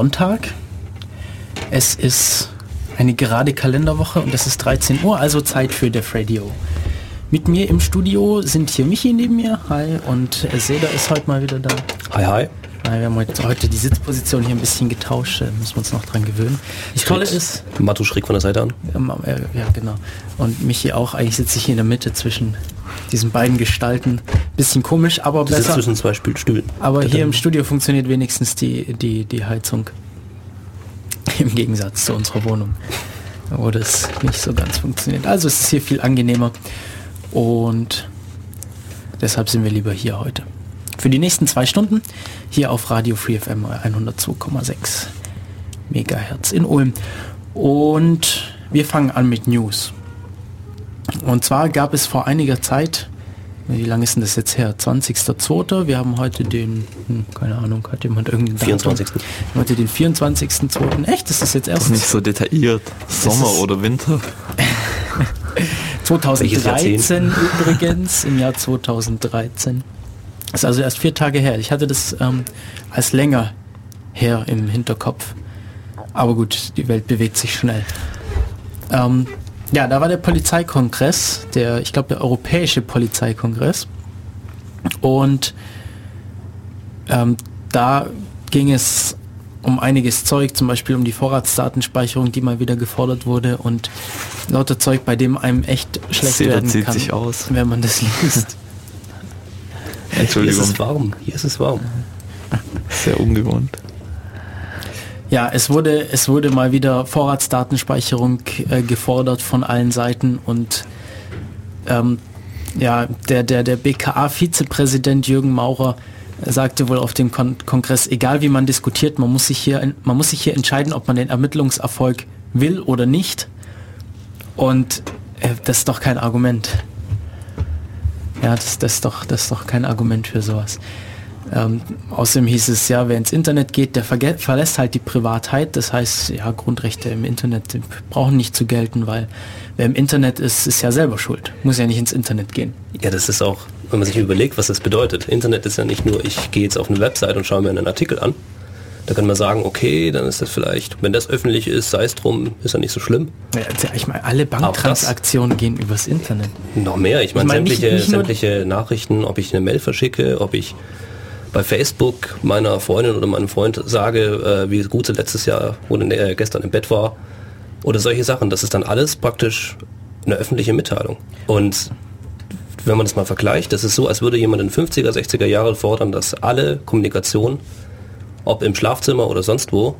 Sonntag. Es ist eine gerade Kalenderwoche und es ist 13 Uhr, also Zeit für Def Radio. Mit mir im Studio sind hier Michi neben mir, hi, und Seda ist heute mal wieder da. Hi, hi. Wir haben heute, die Sitzposition hier ein bisschen getauscht, müssen wir uns noch dran gewöhnen. Das Tolle ist, Matto schräg von der Seite an. ja genau, und Michi auch, eigentlich sitze ich hier in der Mitte zwischen diesen beiden Gestalten. Bisschen komisch, aber sitzt besser. zwischen zwei Stühl- Stühlen. Aber hier im Studio funktioniert wenigstens die, die, die Heizung. Im Gegensatz zu unserer Wohnung, wo das nicht so ganz funktioniert. Also es ist hier viel angenehmer und deshalb sind wir lieber hier heute. Für die nächsten zwei Stunden hier auf Radio Free FM 102,6 Megahertz in Ulm. Und wir fangen an mit News. Und zwar gab es vor einiger Zeit, wie lange ist denn das jetzt her? 20.02. Wir haben heute den, hm, keine Ahnung, hat jemand irgendeinen Datum? 24.. Heute den 24.02. Echt? Ist das jetzt erst Nicht so detailliert. Sommer ist- oder Winter. 2013 übrigens, im Jahr 2013. Das ist also erst vier Tage her. Ich hatte das ähm, als länger her im Hinterkopf. Aber gut, die Welt bewegt sich schnell. Ähm, ja, da war der Polizeikongress, der, ich glaube, der Europäische Polizeikongress. Und ähm, da ging es um einiges Zeug, zum Beispiel um die Vorratsdatenspeicherung, die mal wieder gefordert wurde und lauter Zeug, bei dem einem echt schlecht Seda werden zieht kann, sich aus. wenn man das liest. Hier ist Entschuldigung, es warm. Hier ist es warm. sehr ungewohnt. Ja, es wurde, es wurde mal wieder Vorratsdatenspeicherung äh, gefordert von allen Seiten und ähm, ja, der, der, der BKA-Vizepräsident Jürgen Maurer sagte wohl auf dem Kon Kongress, egal wie man diskutiert, man muss sich hier, man muss sich hier entscheiden, ob man den Ermittlungserfolg will oder nicht. Und äh, das ist doch kein Argument. Ja, das, das, ist doch, das ist doch kein Argument für sowas. Ähm, außerdem hieß es ja, wer ins Internet geht, der verlässt halt die Privatheit. Das heißt, ja, Grundrechte im Internet brauchen nicht zu gelten, weil wer im Internet ist, ist ja selber schuld. Muss ja nicht ins Internet gehen. Ja, das ist auch, wenn man sich überlegt, was das bedeutet. Internet ist ja nicht nur, ich gehe jetzt auf eine Website und schaue mir einen Artikel an. Da kann man sagen, okay, dann ist das vielleicht, wenn das öffentlich ist, sei es drum, ist ja nicht so schlimm. Ja, ich meine, alle Banktransaktionen gehen übers Internet. Noch mehr. Ich meine, ich mein, sämtliche, nicht, nicht sämtliche Nachrichten, ob ich eine Mail verschicke, ob ich bei Facebook meiner Freundin oder meinem Freund sage, äh, wie gut sie letztes Jahr oder äh, gestern im Bett war oder solche Sachen. Das ist dann alles praktisch eine öffentliche Mitteilung. Und wenn man das mal vergleicht, das ist so, als würde jemand in 50er, 60er Jahren fordern, dass alle Kommunikation, ob im Schlafzimmer oder sonst wo,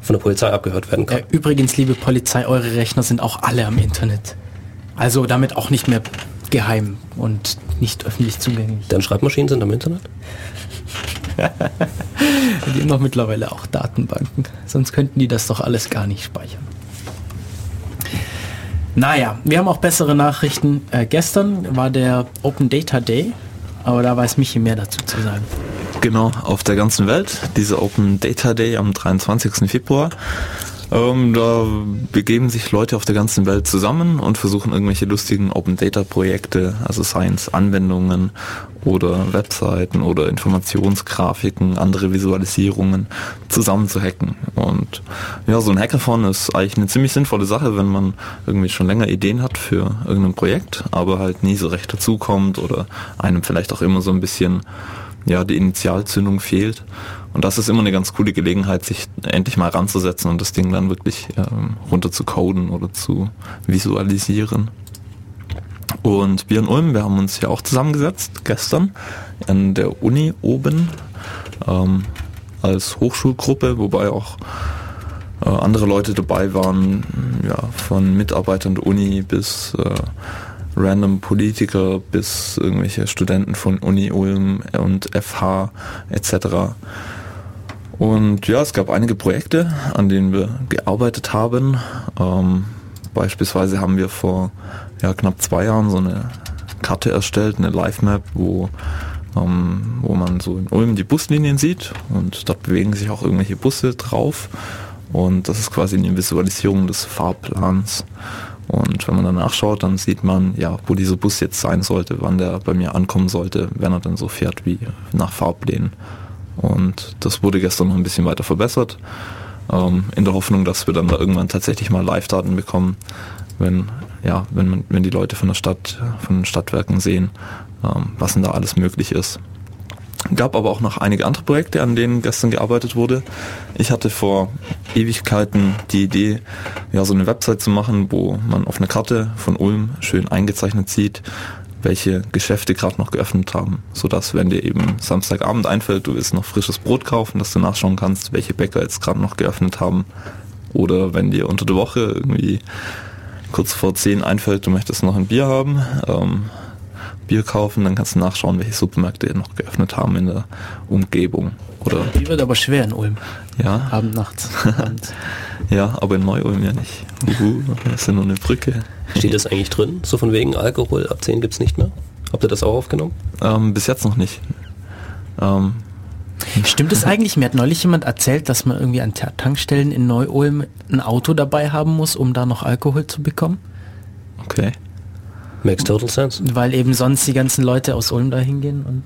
von der Polizei abgehört werden kann. Ja, übrigens, liebe Polizei, eure Rechner sind auch alle am Internet. Also damit auch nicht mehr geheim und nicht öffentlich zugänglich. Deine Schreibmaschinen sind am Internet? die haben doch mittlerweile auch Datenbanken. Sonst könnten die das doch alles gar nicht speichern. Naja, wir haben auch bessere Nachrichten. Äh, gestern war der Open Data Day, aber da weiß Michi mehr dazu zu sagen. Genau, auf der ganzen Welt. Dieser Open Data Day am 23. Februar. Ähm, da begeben sich Leute auf der ganzen Welt zusammen und versuchen irgendwelche lustigen Open Data Projekte, also Science Anwendungen oder Webseiten oder Informationsgrafiken, andere Visualisierungen zusammen zu hacken. Und ja, so ein Hackathon ist eigentlich eine ziemlich sinnvolle Sache, wenn man irgendwie schon länger Ideen hat für irgendein Projekt, aber halt nie so recht dazukommt oder einem vielleicht auch immer so ein bisschen ja, die Initialzündung fehlt. Und das ist immer eine ganz coole Gelegenheit, sich endlich mal ranzusetzen und das Ding dann wirklich ähm, runter zu coden oder zu visualisieren. Und wir in Ulm, wir haben uns ja auch zusammengesetzt gestern an der Uni oben ähm, als Hochschulgruppe, wobei auch äh, andere Leute dabei waren, ja, von Mitarbeitern der Uni bis äh, random Politiker bis irgendwelche Studenten von Uni Ulm und FH etc. Und ja, es gab einige Projekte, an denen wir gearbeitet haben. Ähm, beispielsweise haben wir vor ja, knapp zwei Jahren so eine Karte erstellt, eine Live-Map, wo, ähm, wo man so in Ulm die Buslinien sieht und dort bewegen sich auch irgendwelche Busse drauf. Und das ist quasi eine Visualisierung des Fahrplans. Und wenn man dann nachschaut, dann sieht man, ja, wo dieser Bus jetzt sein sollte, wann der bei mir ankommen sollte, wenn er dann so fährt wie nach Fahrplänen. Und das wurde gestern noch ein bisschen weiter verbessert, ähm, in der Hoffnung, dass wir dann da irgendwann tatsächlich mal Live-Daten bekommen, wenn, ja, wenn, man, wenn die Leute von der Stadt, von den Stadtwerken sehen, ähm, was denn da alles möglich ist. Gab aber auch noch einige andere Projekte, an denen gestern gearbeitet wurde. Ich hatte vor Ewigkeiten die Idee, ja, so eine Website zu machen, wo man auf einer Karte von Ulm schön eingezeichnet sieht, welche Geschäfte gerade noch geöffnet haben, sodass wenn dir eben Samstagabend einfällt, du willst noch frisches Brot kaufen, dass du nachschauen kannst, welche Bäcker jetzt gerade noch geöffnet haben. Oder wenn dir unter der Woche irgendwie kurz vor 10 einfällt, du möchtest noch ein Bier haben, ähm, Bier kaufen, dann kannst du nachschauen, welche Supermärkte noch geöffnet haben in der Umgebung. Oder Die wird aber schwer in Ulm. Ja. Abend, nachts. ja, aber in Neu-Ulm ja nicht. Uhu, das ist ja nur eine Brücke. Steht das eigentlich drin? So von wegen Alkohol ab 10 gibt es nicht mehr? Habt ihr das auch aufgenommen? Ähm, bis jetzt noch nicht. Ähm, Stimmt es eigentlich? Mir hat neulich jemand erzählt, dass man irgendwie an Tankstellen in Neu-Ulm ein Auto dabei haben muss, um da noch Alkohol zu bekommen. Okay. Makes total sense. Weil eben sonst die ganzen Leute aus Ulm da hingehen und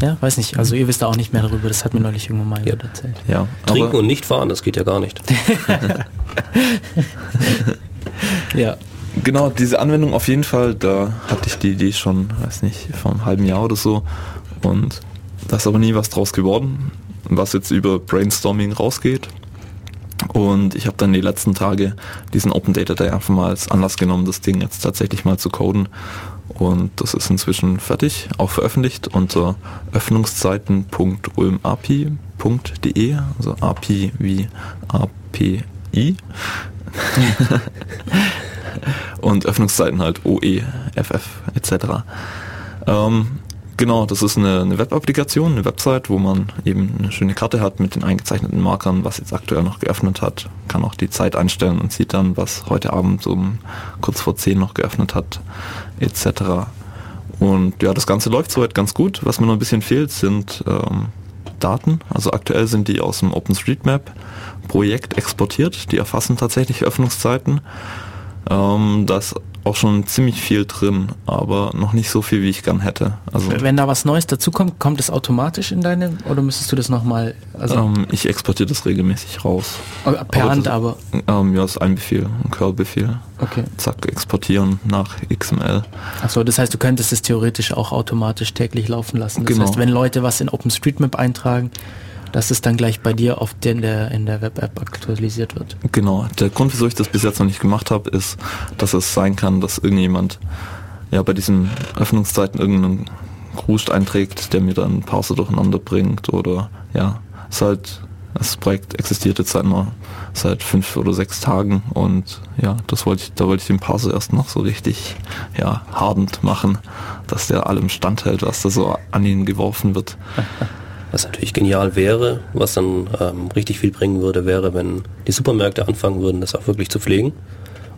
ja, weiß nicht. Also ihr wisst da auch nicht mehr darüber. Das hat mir neulich irgendwann mal ja. erzählt. Ja, Trinken und nicht fahren, das geht ja gar nicht. ja. Genau, diese Anwendung auf jeden Fall, da hatte ich die Idee schon, weiß nicht, vor einem halben Jahr oder so. Und da ist aber nie was draus geworden, was jetzt über Brainstorming rausgeht. Und ich habe dann die letzten Tage diesen Open Data Day einfach mal als Anlass genommen, das Ding jetzt tatsächlich mal zu coden. Und das ist inzwischen fertig, auch veröffentlicht unter öffnungszeiten.ulmapi.de, also API wie API. und Öffnungszeiten halt OE, FF etc. Ähm, Genau, das ist eine, eine Web-Applikation, eine Website, wo man eben eine schöne Karte hat mit den eingezeichneten Markern, was jetzt aktuell noch geöffnet hat. Kann auch die Zeit einstellen und sieht dann, was heute Abend um kurz vor 10 noch geöffnet hat, etc. Und ja, das Ganze läuft soweit ganz gut. Was mir noch ein bisschen fehlt, sind ähm, Daten. Also aktuell sind die aus dem OpenStreetMap Projekt exportiert. Die erfassen tatsächlich Öffnungszeiten. Ähm, das auch schon ziemlich viel drin, aber noch nicht so viel, wie ich gern hätte. Also wenn da was Neues dazukommt, kommt es automatisch in deine oder müsstest du das nochmal? Also ähm, ich exportiere das regelmäßig raus. Oh, per aber Hand das, aber? Ähm, ja, ist ein Befehl, ein Curl-Befehl. Okay. Zack, exportieren nach XML. Achso, das heißt, du könntest es theoretisch auch automatisch täglich laufen lassen. Das genau. heißt, wenn Leute was in OpenStreetMap eintragen, dass es dann gleich bei dir auf den, der, in der Web-App aktualisiert wird. Genau. Der Grund, wieso ich das bis jetzt noch nicht gemacht habe, ist, dass es sein kann, dass irgendjemand ja bei diesen Öffnungszeiten irgendeinen Gruß einträgt, der mir dann Parser durcheinander bringt oder ja, es halt, das Projekt existiert jetzt seit nur seit fünf oder sechs Tagen und ja, das wollte ich, da wollte ich den Parser erst noch so richtig ja, hardend machen, dass der allem standhält, was da so an ihn geworfen wird. Was natürlich genial wäre, was dann ähm, richtig viel bringen würde, wäre, wenn die Supermärkte anfangen würden, das auch wirklich zu pflegen.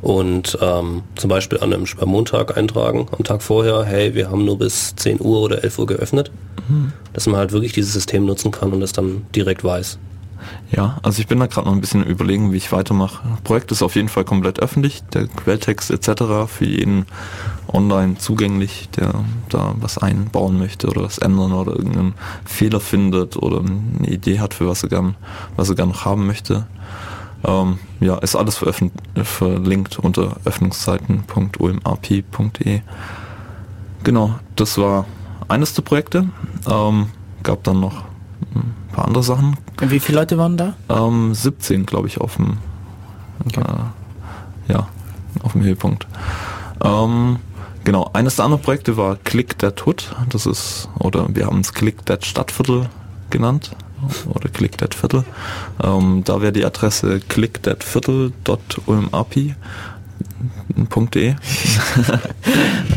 Und ähm, zum Beispiel an einem Montag eintragen, am Tag vorher, hey, wir haben nur bis 10 Uhr oder 11 Uhr geöffnet. Mhm. Dass man halt wirklich dieses System nutzen kann und es dann direkt weiß. Ja, also ich bin da gerade noch ein bisschen überlegen, wie ich weitermache. Projekt ist auf jeden Fall komplett öffentlich, der Quelltext etc. für jeden online zugänglich, der da was einbauen möchte oder was ändern oder irgendeinen Fehler findet oder eine Idee hat, für was er gern, was er gern noch haben möchte. Ähm, ja, ist alles verlinkt unter öffnungszeiten.umap.de. Genau, das war eines der Projekte. Ähm, gab dann noch ein paar andere Sachen. Wie viele Leute waren da? Ähm, 17, glaube ich, auf dem okay. äh, ja, auf dem Höhepunkt. Ähm, genau, eines der anderen Projekte war Click That Hood. Das ist, oder wir haben es Click That Stadtviertel genannt. Oder Click That Viertel. Ähm, da wäre die Adresse clickthatviertel.ulmapi.de.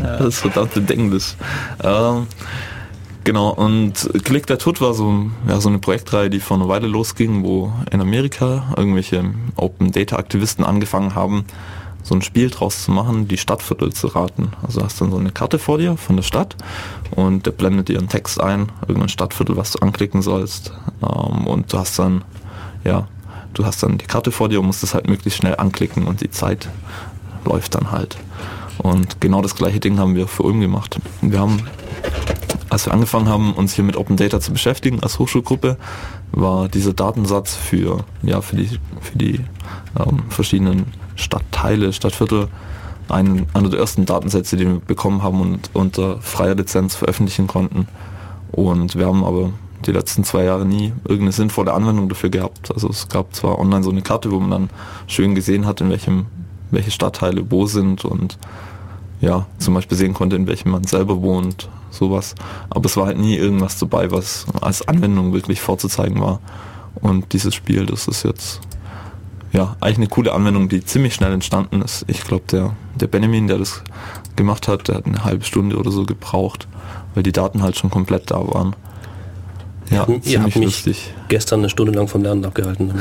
das ist verdammt Englisch. Ähm, Genau, und Click That Hood war so, ja, so eine Projektreihe, die vor einer Weile losging, wo in Amerika irgendwelche Open Data Aktivisten angefangen haben, so ein Spiel draus zu machen, die Stadtviertel zu raten. Also hast dann so eine Karte vor dir von der Stadt und der blendet dir einen Text ein, irgendein Stadtviertel, was du anklicken sollst. Ähm, und du hast dann, ja, du hast dann die Karte vor dir und musst es halt möglichst schnell anklicken und die Zeit läuft dann halt. Und genau das gleiche Ding haben wir für Ulm gemacht. Wir haben als wir angefangen haben, uns hier mit Open Data zu beschäftigen als Hochschulgruppe, war dieser Datensatz für, ja, für die, für die ähm, verschiedenen Stadtteile, Stadtviertel, ein, einer der ersten Datensätze, die wir bekommen haben und unter freier Lizenz veröffentlichen konnten. Und wir haben aber die letzten zwei Jahre nie irgendeine sinnvolle Anwendung dafür gehabt. Also es gab zwar online so eine Karte, wo man dann schön gesehen hat, in welchem, welche Stadtteile wo sind und ja, zum Beispiel sehen konnte, in welchem man selber wohnt, sowas. Aber es war halt nie irgendwas dabei, was als Anwendung wirklich vorzuzeigen war. Und dieses Spiel, das ist jetzt ja eigentlich eine coole Anwendung, die ziemlich schnell entstanden ist. Ich glaube, der, der Benjamin, der das gemacht hat, der hat eine halbe Stunde oder so gebraucht, weil die Daten halt schon komplett da waren. Ja, ihr ziemlich lustig. gestern eine Stunde lang vom Lernen abgehalten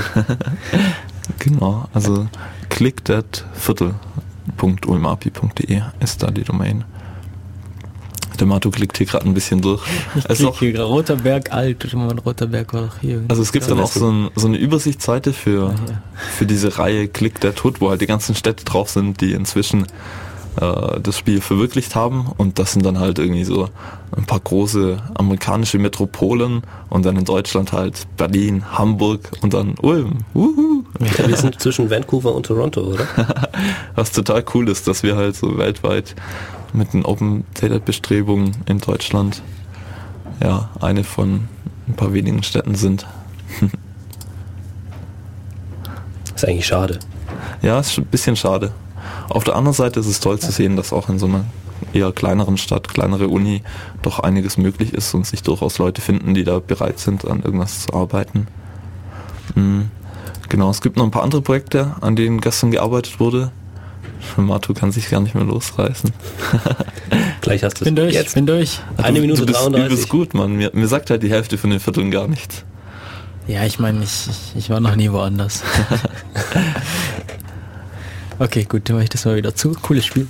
genau, also click that Viertel.ulmapi.de ist da die Domain. Der Matu klickt hier gerade ein bisschen durch. Ich es auch, hier Roter Berg alt, Roter Berg war doch hier. Also es gibt dann auch so, ein, so eine Übersichtsseite für, ah, ja. für diese Reihe Click der Tod, wo halt die ganzen Städte drauf sind, die inzwischen äh, das Spiel verwirklicht haben und das sind dann halt irgendwie so ein paar große amerikanische Metropolen und dann in Deutschland halt Berlin, Hamburg und dann Ulm. Uhu. Ja, wir sind zwischen Vancouver und Toronto, oder? Was total cool ist, dass wir halt so weltweit mit den Open Data Bestrebungen in Deutschland ja eine von ein paar wenigen Städten sind. Ist eigentlich schade. Ja, ist ein bisschen schade. Auf der anderen Seite ist es toll zu sehen, dass auch in so einer eher kleineren Stadt, kleinere Uni, doch einiges möglich ist und sich durchaus Leute finden, die da bereit sind, an irgendwas zu arbeiten. Mhm. Genau, es gibt noch ein paar andere Projekte, an denen gestern gearbeitet wurde. Matu kann sich gar nicht mehr losreißen. Gleich hast du es. Bin durch, Jetzt. bin durch. Eine du, Minute du bist, 33. Du bist gut, Mann. Mir, mir sagt halt die Hälfte von den Vierteln gar nichts. Ja, ich meine, ich, ich, war noch nie woanders. okay, gut, dann mache ich das mal wieder zu. Cooles Spiel.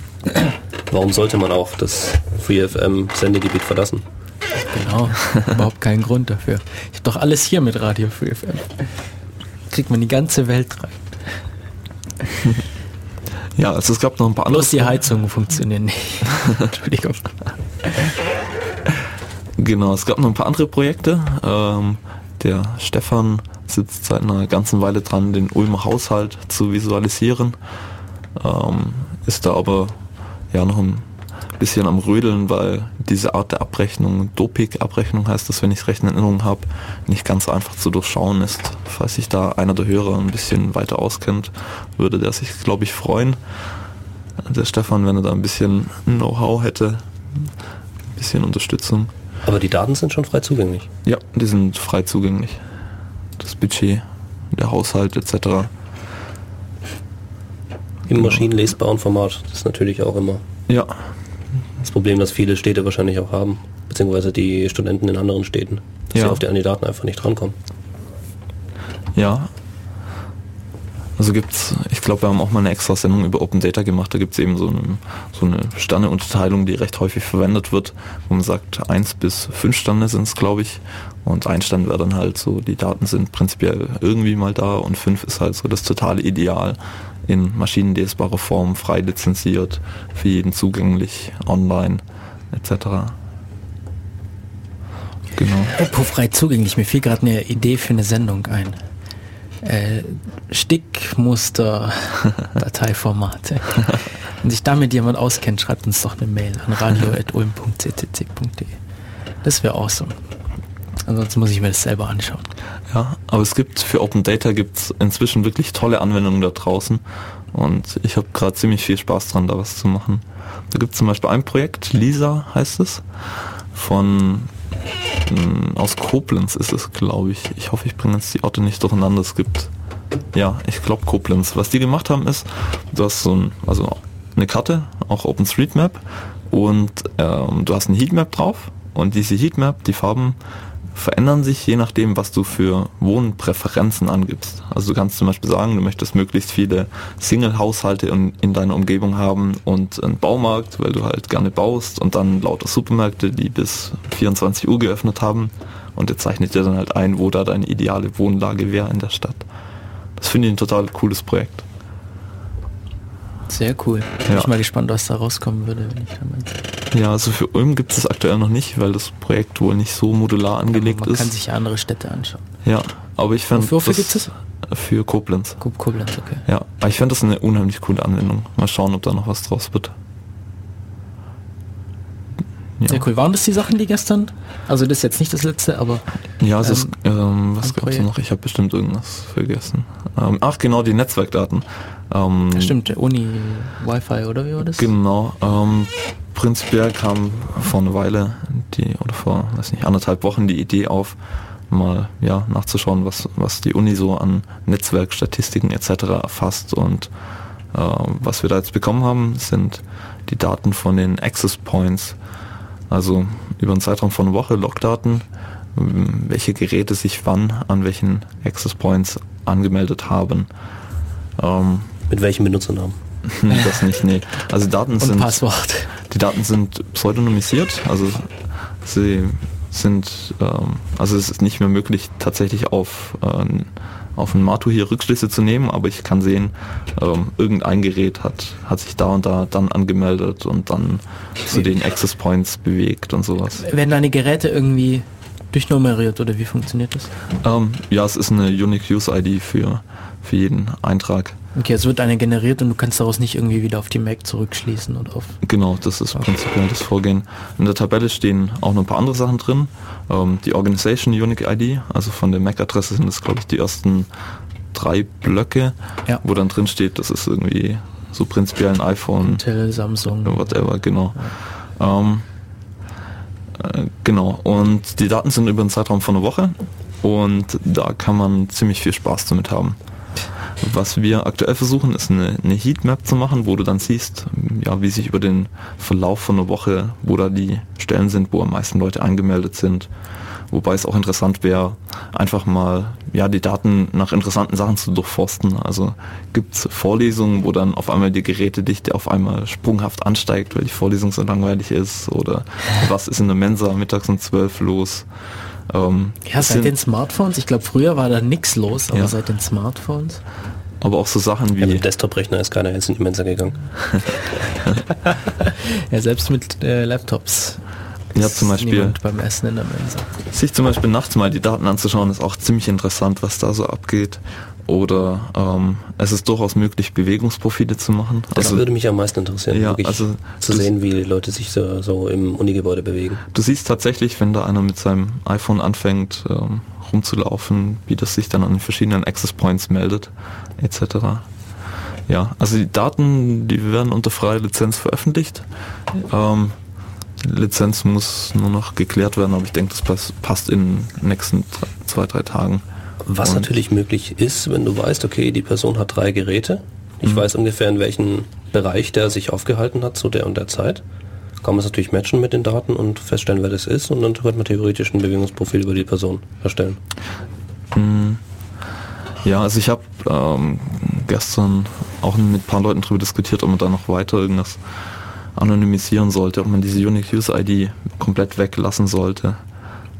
Warum sollte man auch das FreeFM Sendegebiet verlassen? Genau, überhaupt keinen Grund dafür. Ich habe doch alles hier mit Radio FreeFM. Kriegt man die ganze Welt rein. Ja, also es gab noch ein paar andere. Bloß die Heizungen funktionieren nicht. Entschuldigung. Genau, es gab noch ein paar andere Projekte. Ähm, der Stefan sitzt seit einer ganzen Weile dran, den Ulmer Haushalt zu visualisieren. Ähm, ist da aber ja noch ein bisschen am Rödeln, weil diese Art der Abrechnung, Dopik-Abrechnung heißt das, wenn ich es recht in Erinnerung habe, nicht ganz einfach zu durchschauen ist. Falls sich da einer der Hörer ein bisschen weiter auskennt, würde der sich, glaube ich, freuen. Der Stefan, wenn er da ein bisschen Know-how hätte, ein bisschen Unterstützung. Aber die Daten sind schon frei zugänglich? Ja, die sind frei zugänglich. Das Budget, der Haushalt etc. Im maschinenlesbaren Format, das ist natürlich auch immer. Ja. Das Problem, das viele Städte wahrscheinlich auch haben, beziehungsweise die Studenten in anderen Städten, dass ja. sie auf die, an die Daten einfach nicht drankommen. Ja, also gibt's, ich glaube, wir haben auch mal eine extra Sendung über Open Data gemacht. Da gibt es eben so eine, so eine Sterneunterteilung, die recht häufig verwendet wird, wo man sagt, eins bis fünf Sterne sind es, glaube ich. Und ein Stand wäre dann halt so, die Daten sind prinzipiell irgendwie mal da und fünf ist halt so das totale Ideal in maschinenlesbarer Form, frei lizenziert, für jeden zugänglich, online, etc. Genau. Apropos frei zugänglich, mir fiel gerade eine Idee für eine Sendung ein äh, Stickmuster Dateiformate. Wenn sich damit jemand auskennt, schreibt uns doch eine Mail an radio.ulm.ccc.de. Das wäre awesome. Ansonsten muss ich mir das selber anschauen. Ja, aber es gibt für Open Data gibt es inzwischen wirklich tolle Anwendungen da draußen und ich habe gerade ziemlich viel Spaß dran, da was zu machen. Da gibt es zum Beispiel ein Projekt, Lisa heißt es, von hm, aus Koblenz ist es, glaube ich. Ich hoffe, ich bringe jetzt die Orte nicht durcheinander. Es gibt, ja, ich glaube Koblenz. Was die gemacht haben ist, du hast so ein, also eine Karte, auch OpenStreetMap und ähm, du hast eine Heatmap drauf und diese Heatmap, die Farben verändern sich je nachdem, was du für Wohnpräferenzen angibst. Also du kannst zum Beispiel sagen, du möchtest möglichst viele Single-Haushalte in, in, deiner Umgebung haben und einen Baumarkt, weil du halt gerne baust und dann lauter Supermärkte, die bis 24 Uhr geöffnet haben und der zeichnet dir dann halt ein, wo da deine ideale Wohnlage wäre in der Stadt. Das finde ich ein total cooles Projekt. Sehr cool. Bin ja. ich mal gespannt, was da rauskommen würde, wenn ich damit. Ja, also für Ulm gibt es aktuell noch nicht, weil das Projekt wohl nicht so modular angelegt man ist. Man kann sich andere Städte anschauen. Ja, aber ich fand. Wofür gibt es? Für Koblenz. Koblenz, okay. Ja, aber ich fand das eine unheimlich coole Anwendung. Mal schauen, ob da noch was draus wird. Ja. Sehr cool. Waren das die Sachen, die gestern? Also das ist jetzt nicht das letzte, aber. Ja, es ähm, ist, ähm, was gab es noch? Ich habe bestimmt irgendwas vergessen. Ähm, ach genau, die Netzwerkdaten. Ähm, Stimmt, Uni, Wi-Fi oder wie war das? Genau. Ähm, prinzipiell kam vor einer Weile die, oder vor, weiß nicht, anderthalb Wochen die Idee auf, mal ja, nachzuschauen, was, was die Uni so an Netzwerkstatistiken etc. erfasst. Und äh, was wir da jetzt bekommen haben, sind die Daten von den Access Points also über einen Zeitraum von einer Woche Logdaten, welche Geräte sich wann an welchen Access Points angemeldet haben. Ähm, Mit welchem Benutzernamen? das nicht, nee. Also Daten Und sind. Passwort. Die Daten sind pseudonymisiert, also sie sind, ähm, also es ist nicht mehr möglich, tatsächlich auf äh, auf ein Matu hier Rückschlüsse zu nehmen, aber ich kann sehen, ähm, irgendein Gerät hat, hat sich da und da dann angemeldet und dann zu den Access Points bewegt und sowas. Werden deine Geräte irgendwie durchnummeriert oder wie funktioniert das? Ähm, ja, es ist eine Unique Use ID für, für jeden Eintrag. Okay, es wird eine generiert und du kannst daraus nicht irgendwie wieder auf die Mac zurückschließen oder auf. Genau, das ist okay. prinzipiell das Vorgehen. In der Tabelle stehen auch noch ein paar andere Sachen drin. Ähm, die Organization Unique ID, also von der MAC-Adresse sind das glaube ich die ersten drei Blöcke, ja. wo dann drin steht, das ist irgendwie so prinzipiell ein iPhone. Intel, Samsung. Whatever, genau. Ja. Ähm, äh, genau. Und die Daten sind über einen Zeitraum von einer Woche und da kann man ziemlich viel Spaß damit haben. Was wir aktuell versuchen, ist eine, eine Heatmap zu machen, wo du dann siehst, ja, wie sich über den Verlauf von einer Woche, wo da die Stellen sind, wo am meisten Leute angemeldet sind. Wobei es auch interessant wäre, einfach mal ja die Daten nach interessanten Sachen zu durchforsten. Also gibt es Vorlesungen, wo dann auf einmal die Gerätedichte auf einmal sprunghaft ansteigt, weil die Vorlesung so langweilig ist oder was ist in der Mensa mittags um zwölf los. Ähm, ja, seit den Smartphones, ich glaube früher war da nichts los, aber ja. seit den Smartphones. Aber auch so Sachen wie. Ja, mit Desktop-Rechner ist keiner jetzt in die Mensa gegangen. ja, selbst mit äh, Laptops. Ja, zum Beispiel. Beim Essen in der Mensa. Sich zum Beispiel nachts mal die Daten anzuschauen, ist auch ziemlich interessant, was da so abgeht. Oder ähm, es ist durchaus möglich, Bewegungsprofile zu machen. Das also, würde mich am meisten interessieren, ja, also zu sehen, wie die Leute sich so, so im Unigebäude bewegen. Du siehst tatsächlich, wenn da einer mit seinem iPhone anfängt ähm, rumzulaufen, wie das sich dann an den verschiedenen Access Points meldet, etc. Ja, also die Daten, die werden unter freier Lizenz veröffentlicht. Ähm, Lizenz muss nur noch geklärt werden, aber ich denke, das passt in den nächsten zwei, drei Tagen. Was Und natürlich möglich ist, wenn du weißt, okay, die Person hat drei Geräte. Ich mhm. weiß ungefähr, in welchem Bereich der sich aufgehalten hat zu der und der Zeit. Kann man es natürlich matchen mit den Daten und feststellen, wer das ist und dann könnte man theoretisch ein Bewegungsprofil über die Person erstellen. Mhm. Ja, also ich habe ähm, gestern auch mit ein paar Leuten darüber diskutiert, ob man da noch weiter irgendwas anonymisieren sollte, ob man diese Unique User ID komplett weglassen sollte.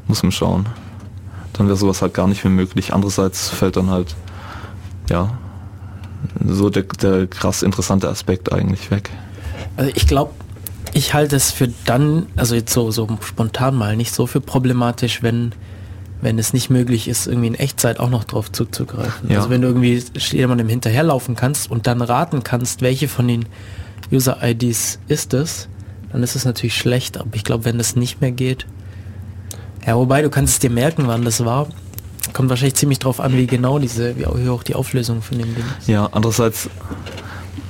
Muss man schauen. Dann wäre sowas halt gar nicht mehr möglich. Andererseits fällt dann halt, ja, so der, der krass interessante Aspekt eigentlich weg. Also ich glaube, ich halte es für dann, also jetzt so, so spontan mal, nicht so für problematisch, wenn, wenn es nicht möglich ist, irgendwie in Echtzeit auch noch drauf zuzugreifen. Ja. Also wenn du irgendwie jemandem hinterherlaufen kannst und dann raten kannst, welche von den User-IDs ist es, dann ist es natürlich schlecht, aber ich glaube, wenn das nicht mehr geht, ja, wobei du kannst es dir merken, wann das war. Kommt wahrscheinlich ziemlich drauf an, wie genau diese, wie auch die Auflösung von dem Ding ist. Ja, andererseits,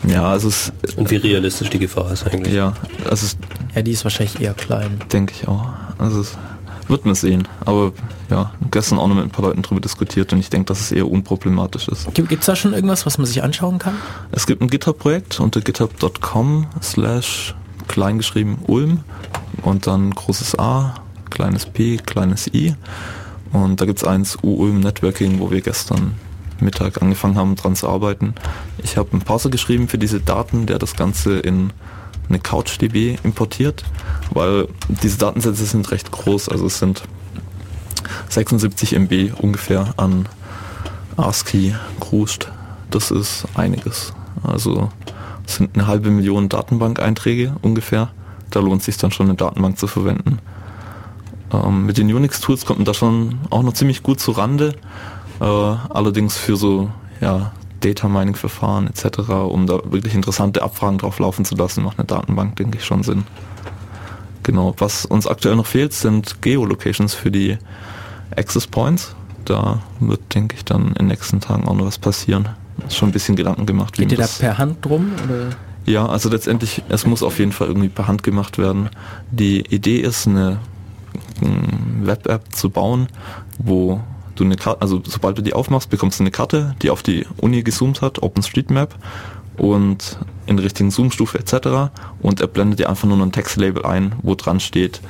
ja, also es Und wie realistisch die Gefahr ist eigentlich. Ja, also es, Ja, die ist wahrscheinlich eher klein. Denke ich auch. Also es wird man sehen. Aber ja, gestern auch noch mit ein paar Leuten darüber diskutiert und ich denke, dass es eher unproblematisch ist. Gibt es da schon irgendwas, was man sich anschauen kann? Es gibt ein GitHub-Projekt unter github.com slash kleingeschrieben Ulm und dann großes A, kleines p, kleines i. Und da gibt es eins UUM Networking, wo wir gestern Mittag angefangen haben, dran zu arbeiten. Ich habe einen Parser geschrieben für diese Daten, der das Ganze in eine CouchDB importiert, weil diese Datensätze sind recht groß, also es sind 76 MB ungefähr an ASCII Grust. Das ist einiges. Also es sind eine halbe Million Datenbank-Einträge ungefähr. Da lohnt es sich dann schon eine Datenbank zu verwenden. Ähm, mit den Unix-Tools kommt man da schon auch noch ziemlich gut zu Rande. Äh, allerdings für so ja, Data Mining Verfahren etc., um da wirklich interessante Abfragen drauf laufen zu lassen, macht eine Datenbank, denke ich, schon Sinn. Genau, was uns aktuell noch fehlt, sind Geolocations für die Access Points. Da wird, denke ich, dann in den nächsten Tagen auch noch was passieren. Ist schon ein bisschen Gedanken gemacht. Geht ihr da per Hand drum? Oder? Ja, also letztendlich, es muss auf jeden Fall irgendwie per Hand gemacht werden. Die Idee ist, eine Web-App zu bauen, wo du eine Karte, also sobald du die aufmachst, bekommst du eine Karte, die auf die Uni gezoomt hat, OpenStreetMap und in richtigen Zoomstufe etc. Und er blendet dir einfach nur ein Textlabel ein, wo dran steht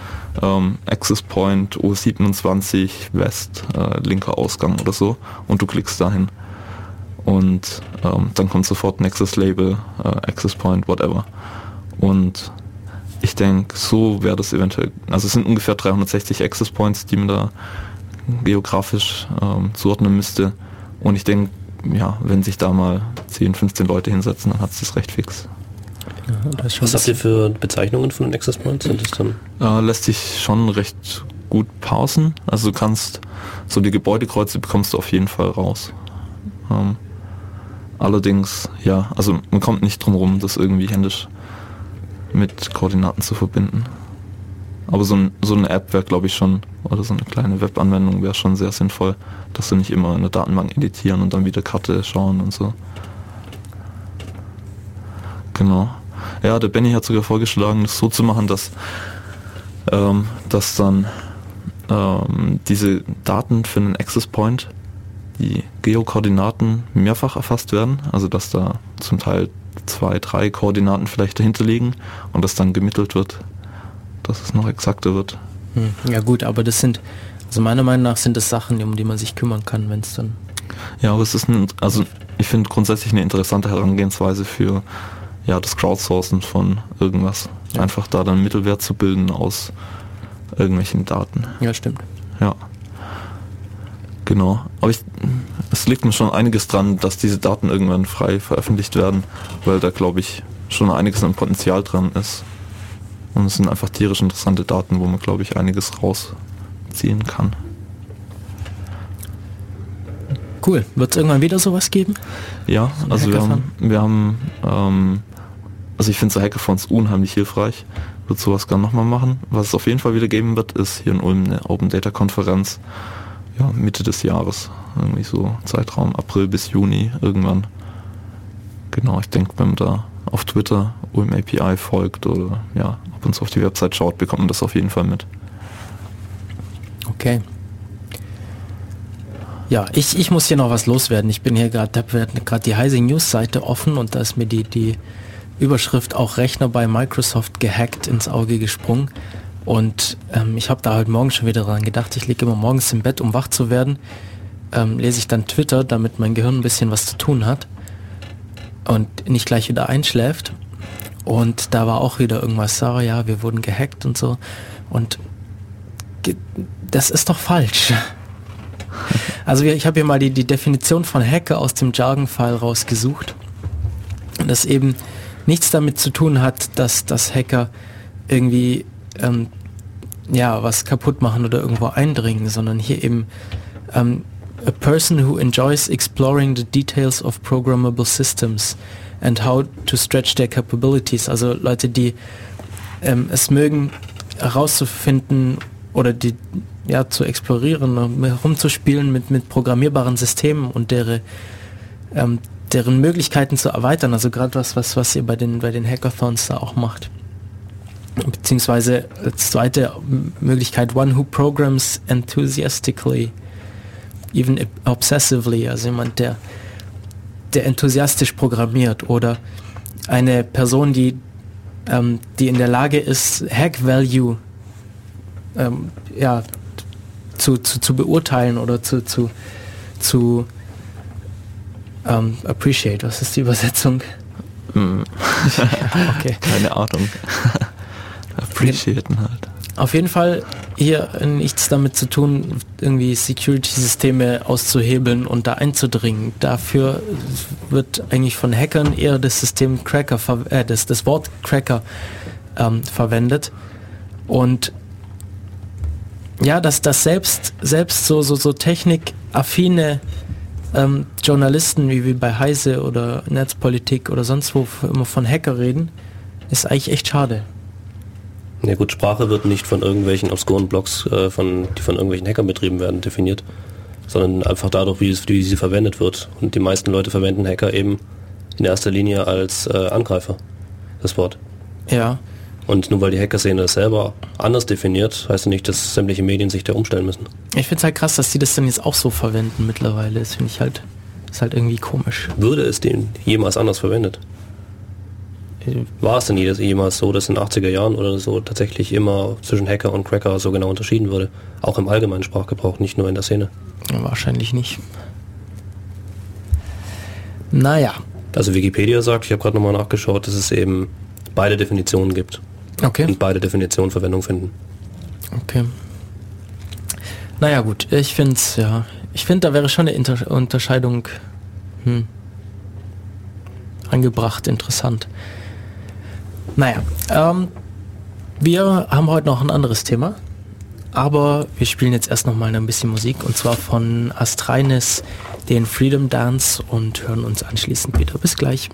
ähm, Access Point O27 West, äh, linker Ausgang oder so und du klickst dahin. Und ähm, dann kommt sofort Access Label, äh, Access Point, whatever. Und ich denke, so wäre das eventuell, also es sind ungefähr 360 Access Points, die man da geografisch ähm, zuordnen müsste. Und ich denke, ja, wenn sich da mal 10, 15 Leute hinsetzen, dann hat es das recht fix. Ja, Was habt ihr für Bezeichnungen von den Access Points? Sind das dann? Äh, lässt sich schon recht gut parsen. Also du kannst so die Gebäudekreuze bekommst du auf jeden Fall raus. Ähm, allerdings, ja, also man kommt nicht drum rum, das irgendwie händisch mit Koordinaten zu verbinden. Aber so, ein, so eine App wäre, glaube ich, schon, oder so eine kleine Webanwendung wäre schon sehr sinnvoll, dass du nicht immer eine Datenbank editieren und dann wieder Karte schauen und so. Genau. Ja, der Benny hat sogar vorgeschlagen, das so zu machen, dass, ähm, dass dann ähm, diese Daten für einen Access Point, die Geokoordinaten mehrfach erfasst werden, also dass da zum Teil zwei, drei Koordinaten vielleicht dahinter liegen und das dann gemittelt wird, dass es noch exakter wird. Hm, ja gut, aber das sind, also meiner Meinung nach sind das Sachen, um die man sich kümmern kann, wenn es dann... Ja, aber es ist ein, also ich finde grundsätzlich eine interessante Herangehensweise für ja, das Crowdsourcen von irgendwas. Ja. Einfach da dann Mittelwert zu bilden aus irgendwelchen Daten. Ja, stimmt. Ja. Genau. Aber ich, es liegt mir schon einiges dran, dass diese Daten irgendwann frei veröffentlicht werden, weil da glaube ich schon einiges an Potenzial dran ist. Und es sind einfach tierisch interessante Daten, wo man glaube ich einiges rausziehen kann. Cool. Wird es irgendwann wieder sowas geben? Ja, so also wir haben, wir haben ähm, also ich finde so Hackathons unheimlich hilfreich. Wird sowas gerne nochmal machen. Was es auf jeden Fall wieder geben wird, ist hier in Ulm eine Open Data Konferenz. Ja, Mitte des Jahres. Irgendwie so Zeitraum April bis Juni irgendwann. Genau, ich denke, wenn man da auf Twitter Ulm API folgt oder ja, ab und zu auf die Website schaut, bekommt man das auf jeden Fall mit. Okay. Ja, ich, ich muss hier noch was loswerden. Ich bin hier gerade, habe gerade die Heise News Seite offen und da ist mir die, die Überschrift auch Rechner bei Microsoft gehackt ins Auge gesprungen. Und ähm, ich habe da heute Morgen schon wieder dran gedacht, ich liege immer morgens im Bett, um wach zu werden. Ähm, lese ich dann Twitter, damit mein Gehirn ein bisschen was zu tun hat und nicht gleich wieder einschläft. Und da war auch wieder irgendwas, Sarah, ja, wir wurden gehackt und so. Und das ist doch falsch. Also ich habe hier mal die, die Definition von Hacker aus dem Jargon-File rausgesucht. Und das eben nichts damit zu tun hat, dass das Hacker irgendwie ähm, ja was kaputt machen oder irgendwo eindringen, sondern hier eben ähm, a person who enjoys exploring the details of programmable systems and how to stretch their capabilities. Also Leute, die ähm, es mögen herauszufinden oder die ja zu explorieren, herumzuspielen mit mit programmierbaren Systemen und deren ähm, deren Möglichkeiten zu erweitern. Also gerade was, was, was ihr bei den, bei den Hackathons da auch macht. Beziehungsweise als zweite Möglichkeit, one who programs enthusiastically, even obsessively, also jemand, der, der enthusiastisch programmiert oder eine Person, die, ähm, die in der Lage ist, Hack Value ähm, ja, zu, zu, zu beurteilen oder zu, zu, zu ähm, appreciate, was ist die Übersetzung? Mm. okay. Keine Ahnung. Appreciaten halt. Auf jeden Fall hier nichts damit zu tun, irgendwie Security-Systeme auszuhebeln und da einzudringen. Dafür wird eigentlich von Hackern eher das System Cracker, äh, das, das Wort Cracker ähm, verwendet. Und ja, dass das selbst, selbst so, so, so technikaffine ähm, Journalisten wie, wie bei Heise oder Netzpolitik oder sonst wo immer von Hacker reden, ist eigentlich echt schade. Ja gut, Sprache wird nicht von irgendwelchen obskuren Blogs, äh, von, die von irgendwelchen Hackern betrieben werden, definiert, sondern einfach dadurch, wie, es, wie sie verwendet wird. Und die meisten Leute verwenden Hacker eben in erster Linie als äh, Angreifer, das Wort. Ja, und nur weil die Hacker-Szene das selber anders definiert, heißt ja nicht, dass sämtliche Medien sich da umstellen müssen. Ich finde es halt krass, dass die das dann jetzt auch so verwenden mittlerweile. Das finde ich halt, ist halt irgendwie komisch. Würde es den jemals anders verwendet? War es denn jemals so, dass in den 80er Jahren oder so tatsächlich immer zwischen Hacker und Cracker so genau unterschieden wurde? Auch im allgemeinen Sprachgebrauch, nicht nur in der Szene? Wahrscheinlich nicht. Naja. Also Wikipedia sagt, ich habe gerade nochmal nachgeschaut, dass es eben beide Definitionen gibt. Okay. Und beide Definitionen Verwendung finden. Okay. Naja gut, ich finde es, ja, ich finde, da wäre schon eine Inter Unterscheidung hm, angebracht, interessant. Naja, ähm, wir haben heute noch ein anderes Thema, aber wir spielen jetzt erst noch mal ein bisschen Musik und zwar von Astraines den Freedom Dance und hören uns anschließend wieder. Bis gleich.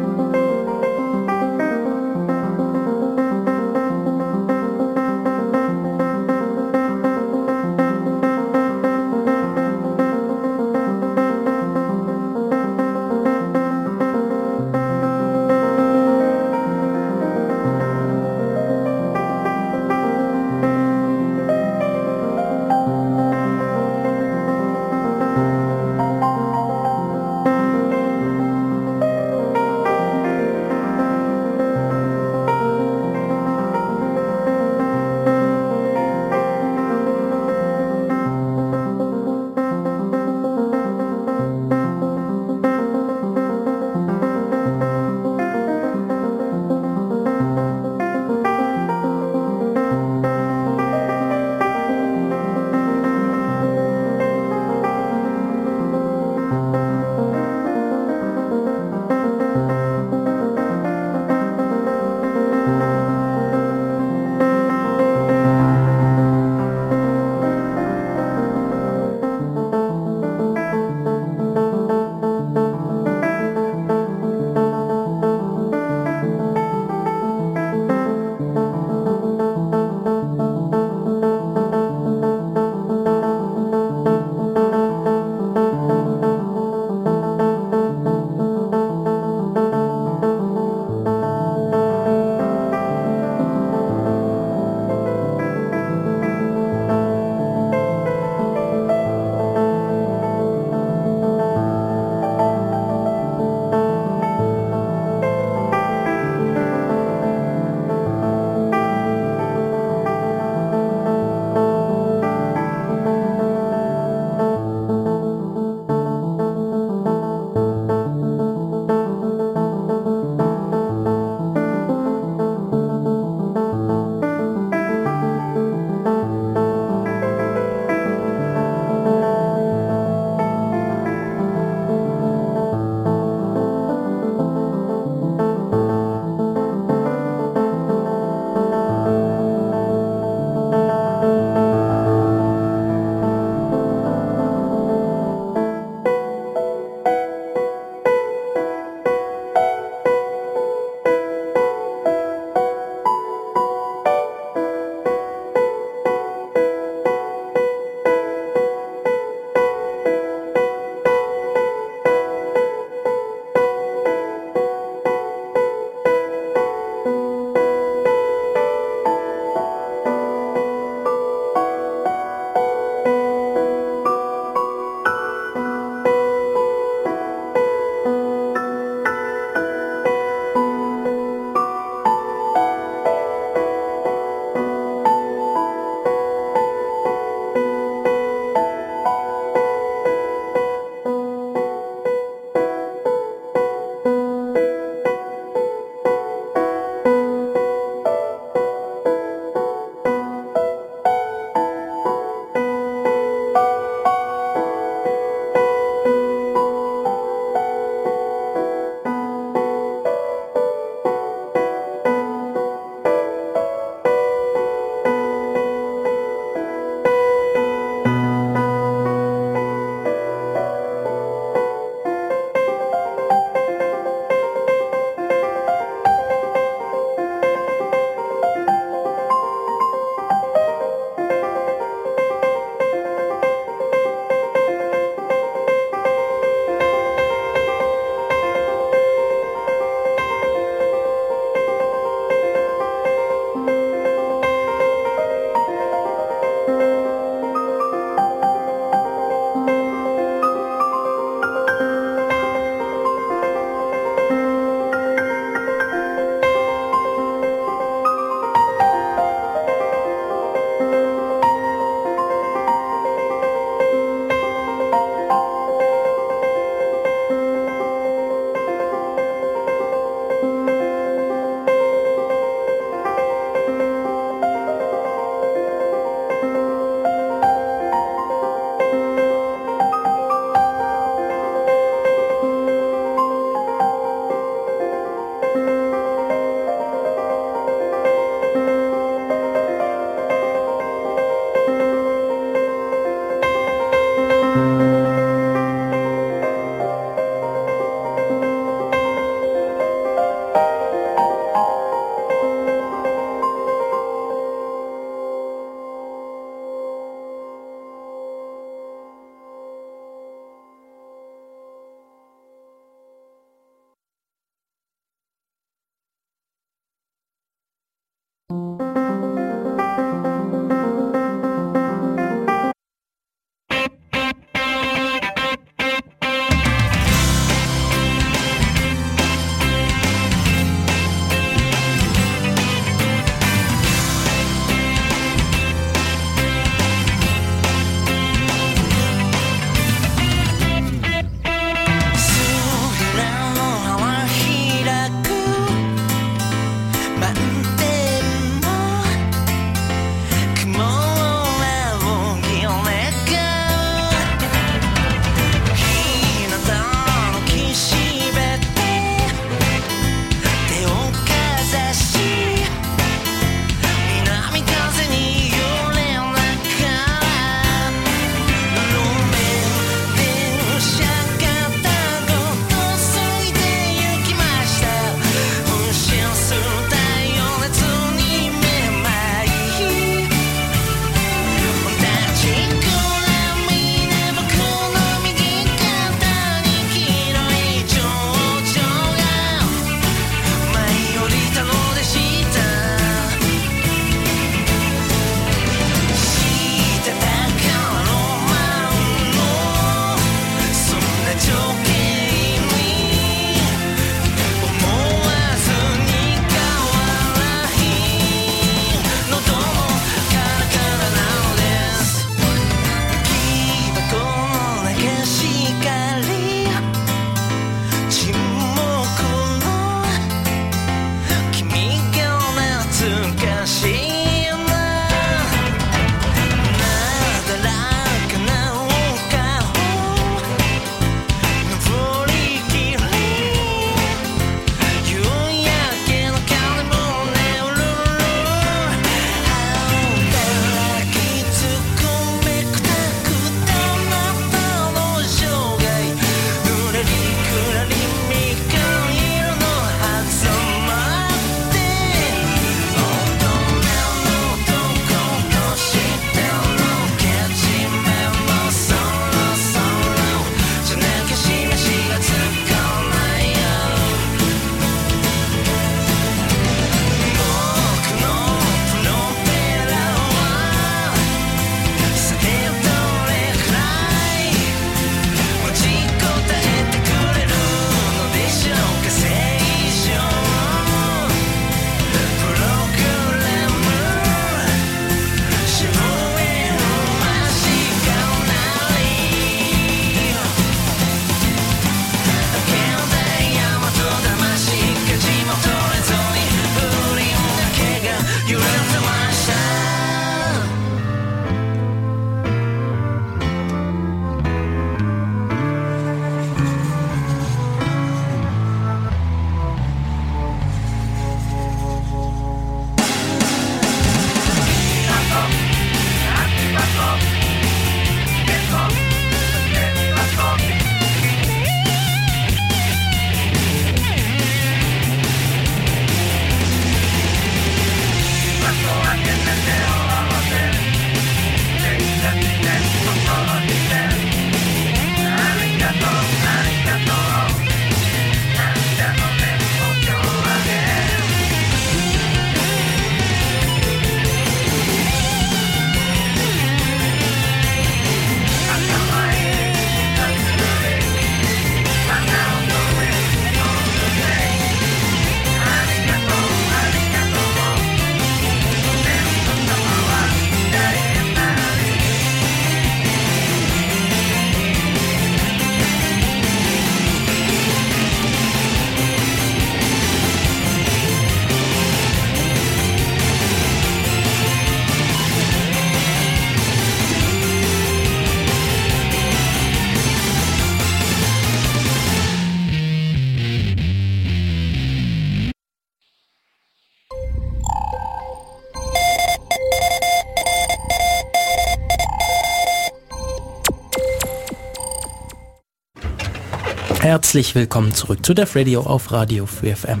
Herzlich willkommen zurück zu Def Radio auf Radio 4FM.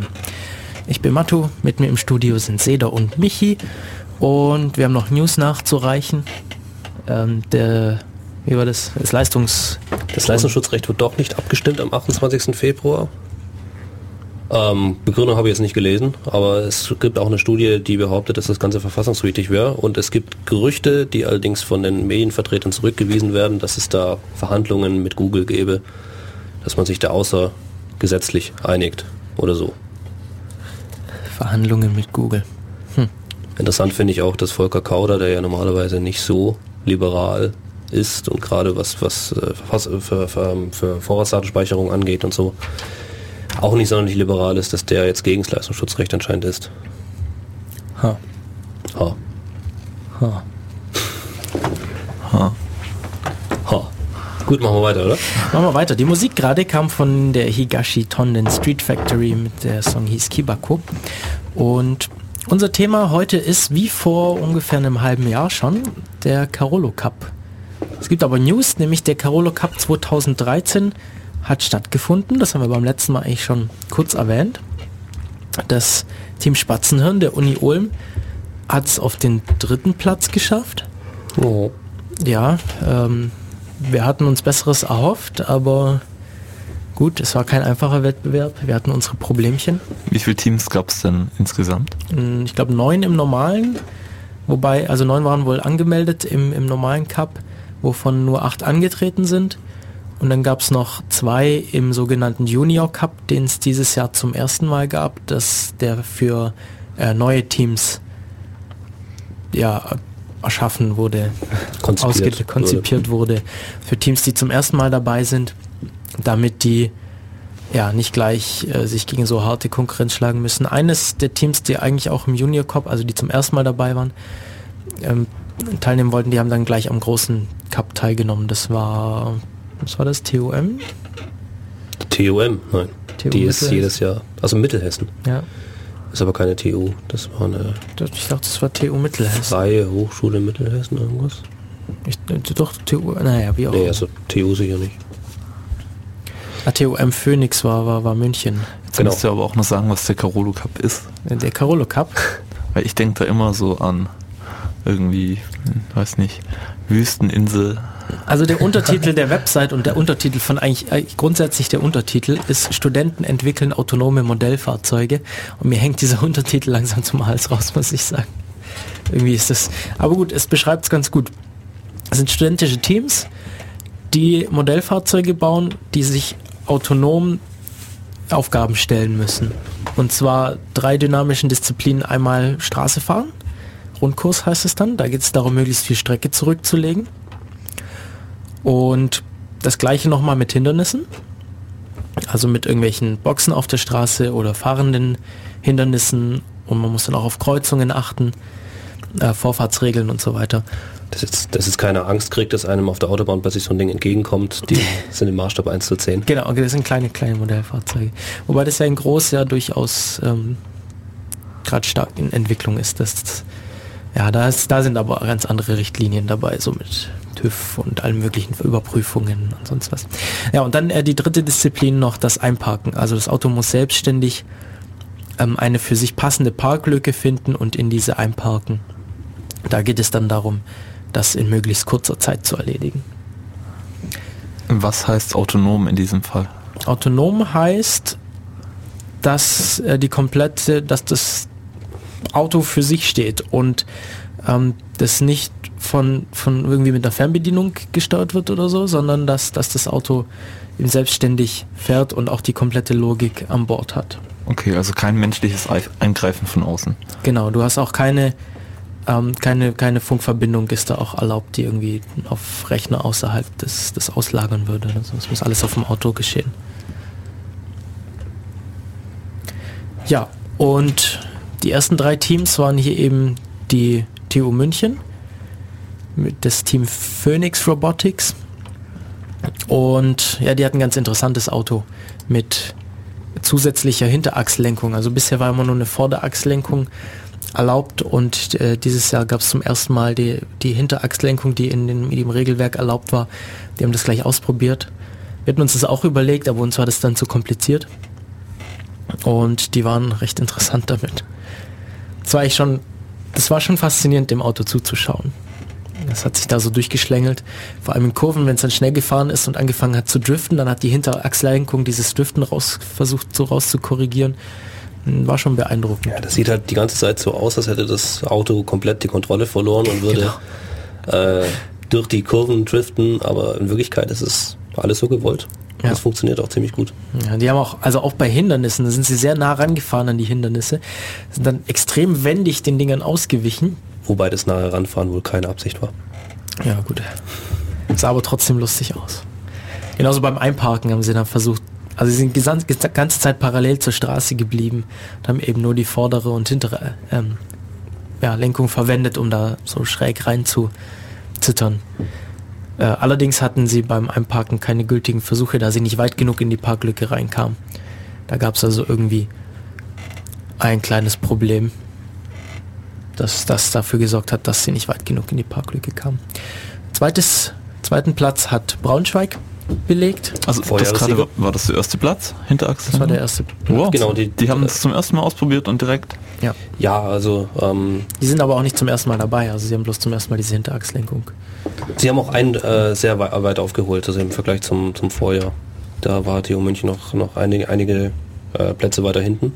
Ich bin Matu, mit mir im Studio sind Seda und Michi und wir haben noch News nachzureichen. Ähm, der, wie war das? Das Leistungs... Das Leistungsschutzrecht wird doch nicht abgestimmt am 28. Februar. Ähm, Begründung habe ich jetzt nicht gelesen, aber es gibt auch eine Studie, die behauptet, dass das Ganze verfassungswidrig wäre. Und es gibt Gerüchte, die allerdings von den Medienvertretern zurückgewiesen werden, dass es da Verhandlungen mit Google gäbe, dass man sich da außergesetzlich einigt oder so. Verhandlungen mit Google. Hm. Interessant finde ich auch, dass Volker Kauder, der ja normalerweise nicht so liberal ist und gerade was, was äh, für, für, für Vorratsdatenspeicherung angeht und so, auch nicht sonderlich liberal ist, dass der jetzt gegen das Leistungsschutzrecht anscheinend ist. Ha. Ha. Ha. Ha. Ha. Gut, machen wir weiter, oder? Machen wir weiter. Die Musik gerade kam von der Higashi Tonden Street Factory mit der Song hieß Kibako. Und unser Thema heute ist, wie vor ungefähr einem halben Jahr schon, der Carolo Cup. Es gibt aber News, nämlich der Carolo Cup 2013 hat stattgefunden. Das haben wir beim letzten Mal eigentlich schon kurz erwähnt. Das Team Spatzenhirn der Uni Ulm hat es auf den dritten Platz geschafft. Oh. Ja, ähm, wir hatten uns Besseres erhofft, aber gut, es war kein einfacher Wettbewerb. Wir hatten unsere Problemchen. Wie viele Teams gab es denn insgesamt? Hm, ich glaube neun im normalen, wobei, also neun waren wohl angemeldet im, im normalen Cup, wovon nur acht angetreten sind. Und dann gab es noch zwei im sogenannten Junior Cup, den es dieses Jahr zum ersten Mal gab, dass der für äh, neue Teams ja, erschaffen wurde, konzipiert, konzipiert wurde. wurde. für Teams, die zum ersten Mal dabei sind, damit die ja nicht gleich äh, sich gegen so harte Konkurrenz schlagen müssen. Eines der Teams, die eigentlich auch im Junior Cup, also die zum ersten Mal dabei waren, ähm, teilnehmen wollten, die haben dann gleich am großen Cup teilgenommen. Das war was war das? TOM? TOM, nein. TU die ist jedes Jahr, also Mittelhessen. Ja. Ist aber keine TU, das war eine. Ich dachte, das war TU Mittelhessen. Freie Hochschule Mittelhessen, irgendwas? Ich, doch, TU, naja, wie auch. Nee, also TU sicher nicht. ATOM Phoenix war, war, war München. Jetzt genau. musst du aber auch noch sagen, was der Carolo Cup ist. Der Carolo Cup? Weil ich denke da immer so an irgendwie, weiß nicht, Wüsteninsel, also der Untertitel der Website und der Untertitel von eigentlich, eigentlich grundsätzlich der Untertitel ist Studenten entwickeln autonome Modellfahrzeuge und mir hängt dieser Untertitel langsam zum Hals raus, muss ich sagen. Irgendwie ist das, aber gut, es beschreibt es ganz gut. Es sind studentische Teams, die Modellfahrzeuge bauen, die sich autonom Aufgaben stellen müssen. Und zwar drei dynamischen Disziplinen. Einmal Straße fahren, Rundkurs heißt es dann. Da geht es darum, möglichst viel Strecke zurückzulegen. Und das gleiche nochmal mit Hindernissen. Also mit irgendwelchen Boxen auf der Straße oder fahrenden Hindernissen. Und man muss dann auch auf Kreuzungen achten, äh, Vorfahrtsregeln und so weiter. Dass jetzt, dass jetzt keine Angst kriegt, dass einem auf der Autobahn plötzlich so ein Ding entgegenkommt, die sind im Maßstab 1 zu 10. Genau, das sind kleine, kleine Modellfahrzeuge. Wobei das ja in groß ja durchaus ähm, gerade stark in Entwicklung ist. Das, ja, da, ist, da sind aber ganz andere Richtlinien dabei, so mit TÜV und allen möglichen Überprüfungen und sonst was. Ja, und dann äh, die dritte Disziplin noch das Einparken. Also das Auto muss selbstständig ähm, eine für sich passende Parklücke finden und in diese einparken. Da geht es dann darum, das in möglichst kurzer Zeit zu erledigen. Was heißt autonom in diesem Fall? Autonom heißt, dass äh, die komplette, dass das Auto für sich steht und ähm, das nicht von, von irgendwie mit einer Fernbedienung gesteuert wird oder so, sondern dass, dass das Auto eben selbstständig fährt und auch die komplette Logik an Bord hat. Okay, also kein menschliches Eingreifen von außen. Genau, du hast auch keine, ähm, keine, keine Funkverbindung ist da auch erlaubt, die irgendwie auf Rechner außerhalb des, des auslagern würde. Also das muss alles auf dem Auto geschehen. Ja, und die ersten drei Teams waren hier eben die TU München, das Team Phoenix Robotics. Und ja, die hatten ein ganz interessantes Auto mit zusätzlicher Hinterachslenkung. Also bisher war immer nur eine Vorderachslenkung erlaubt und äh, dieses Jahr gab es zum ersten Mal die, die Hinterachslenkung, die in, den, in dem Regelwerk erlaubt war. Die haben das gleich ausprobiert. Wir hatten uns das auch überlegt, aber uns war das dann zu kompliziert. Und die waren recht interessant damit. Das war ich schon, das war schon faszinierend, dem Auto zuzuschauen. Das hat sich da so durchgeschlängelt. Vor allem in Kurven, wenn es dann schnell gefahren ist und angefangen hat zu driften, dann hat die Hinterachslenkung dieses Driften raus, versucht so raus zu korrigieren. Hm, war schon beeindruckend. Ja, das sieht halt die ganze Zeit so aus, als hätte das Auto komplett die Kontrolle verloren und würde genau. äh, durch die Kurven driften, aber in Wirklichkeit ist es alles so gewollt. Ja. Das funktioniert auch ziemlich gut. Ja, die haben auch, also auch bei Hindernissen, da sind sie sehr nah rangefahren an die Hindernisse, sind dann extrem wendig den Dingern ausgewichen Wobei das nahe Ranfahren wohl keine Absicht war. Ja, gut. Sah aber trotzdem lustig aus. Genauso beim Einparken haben sie dann versucht, also sie sind die ganze Zeit parallel zur Straße geblieben und haben eben nur die vordere und hintere ähm, ja, Lenkung verwendet, um da so schräg rein zu zittern. Äh, allerdings hatten sie beim Einparken keine gültigen Versuche, da sie nicht weit genug in die Parklücke reinkamen. Da gab es also irgendwie ein kleines Problem dass das dafür gesorgt hat, dass sie nicht weit genug in die Parklücke kam. Zweites, zweiten Platz hat Braunschweig belegt. Also das gerade war, war, das der erste Platz hinter Axel? Das war der erste Platz. Wow. Genau, die, die haben es zum ersten Mal ausprobiert und direkt. Ja. Ja, also. Ähm, die sind aber auch nicht zum ersten Mal dabei. Also sie haben bloß zum ersten Mal diese Hinterachslenkung. Sie haben auch einen äh, sehr weit, weit, aufgeholt, also im Vergleich zum, zum Vorjahr. Da war TU München noch, noch einige, einige äh, Plätze weiter hinten.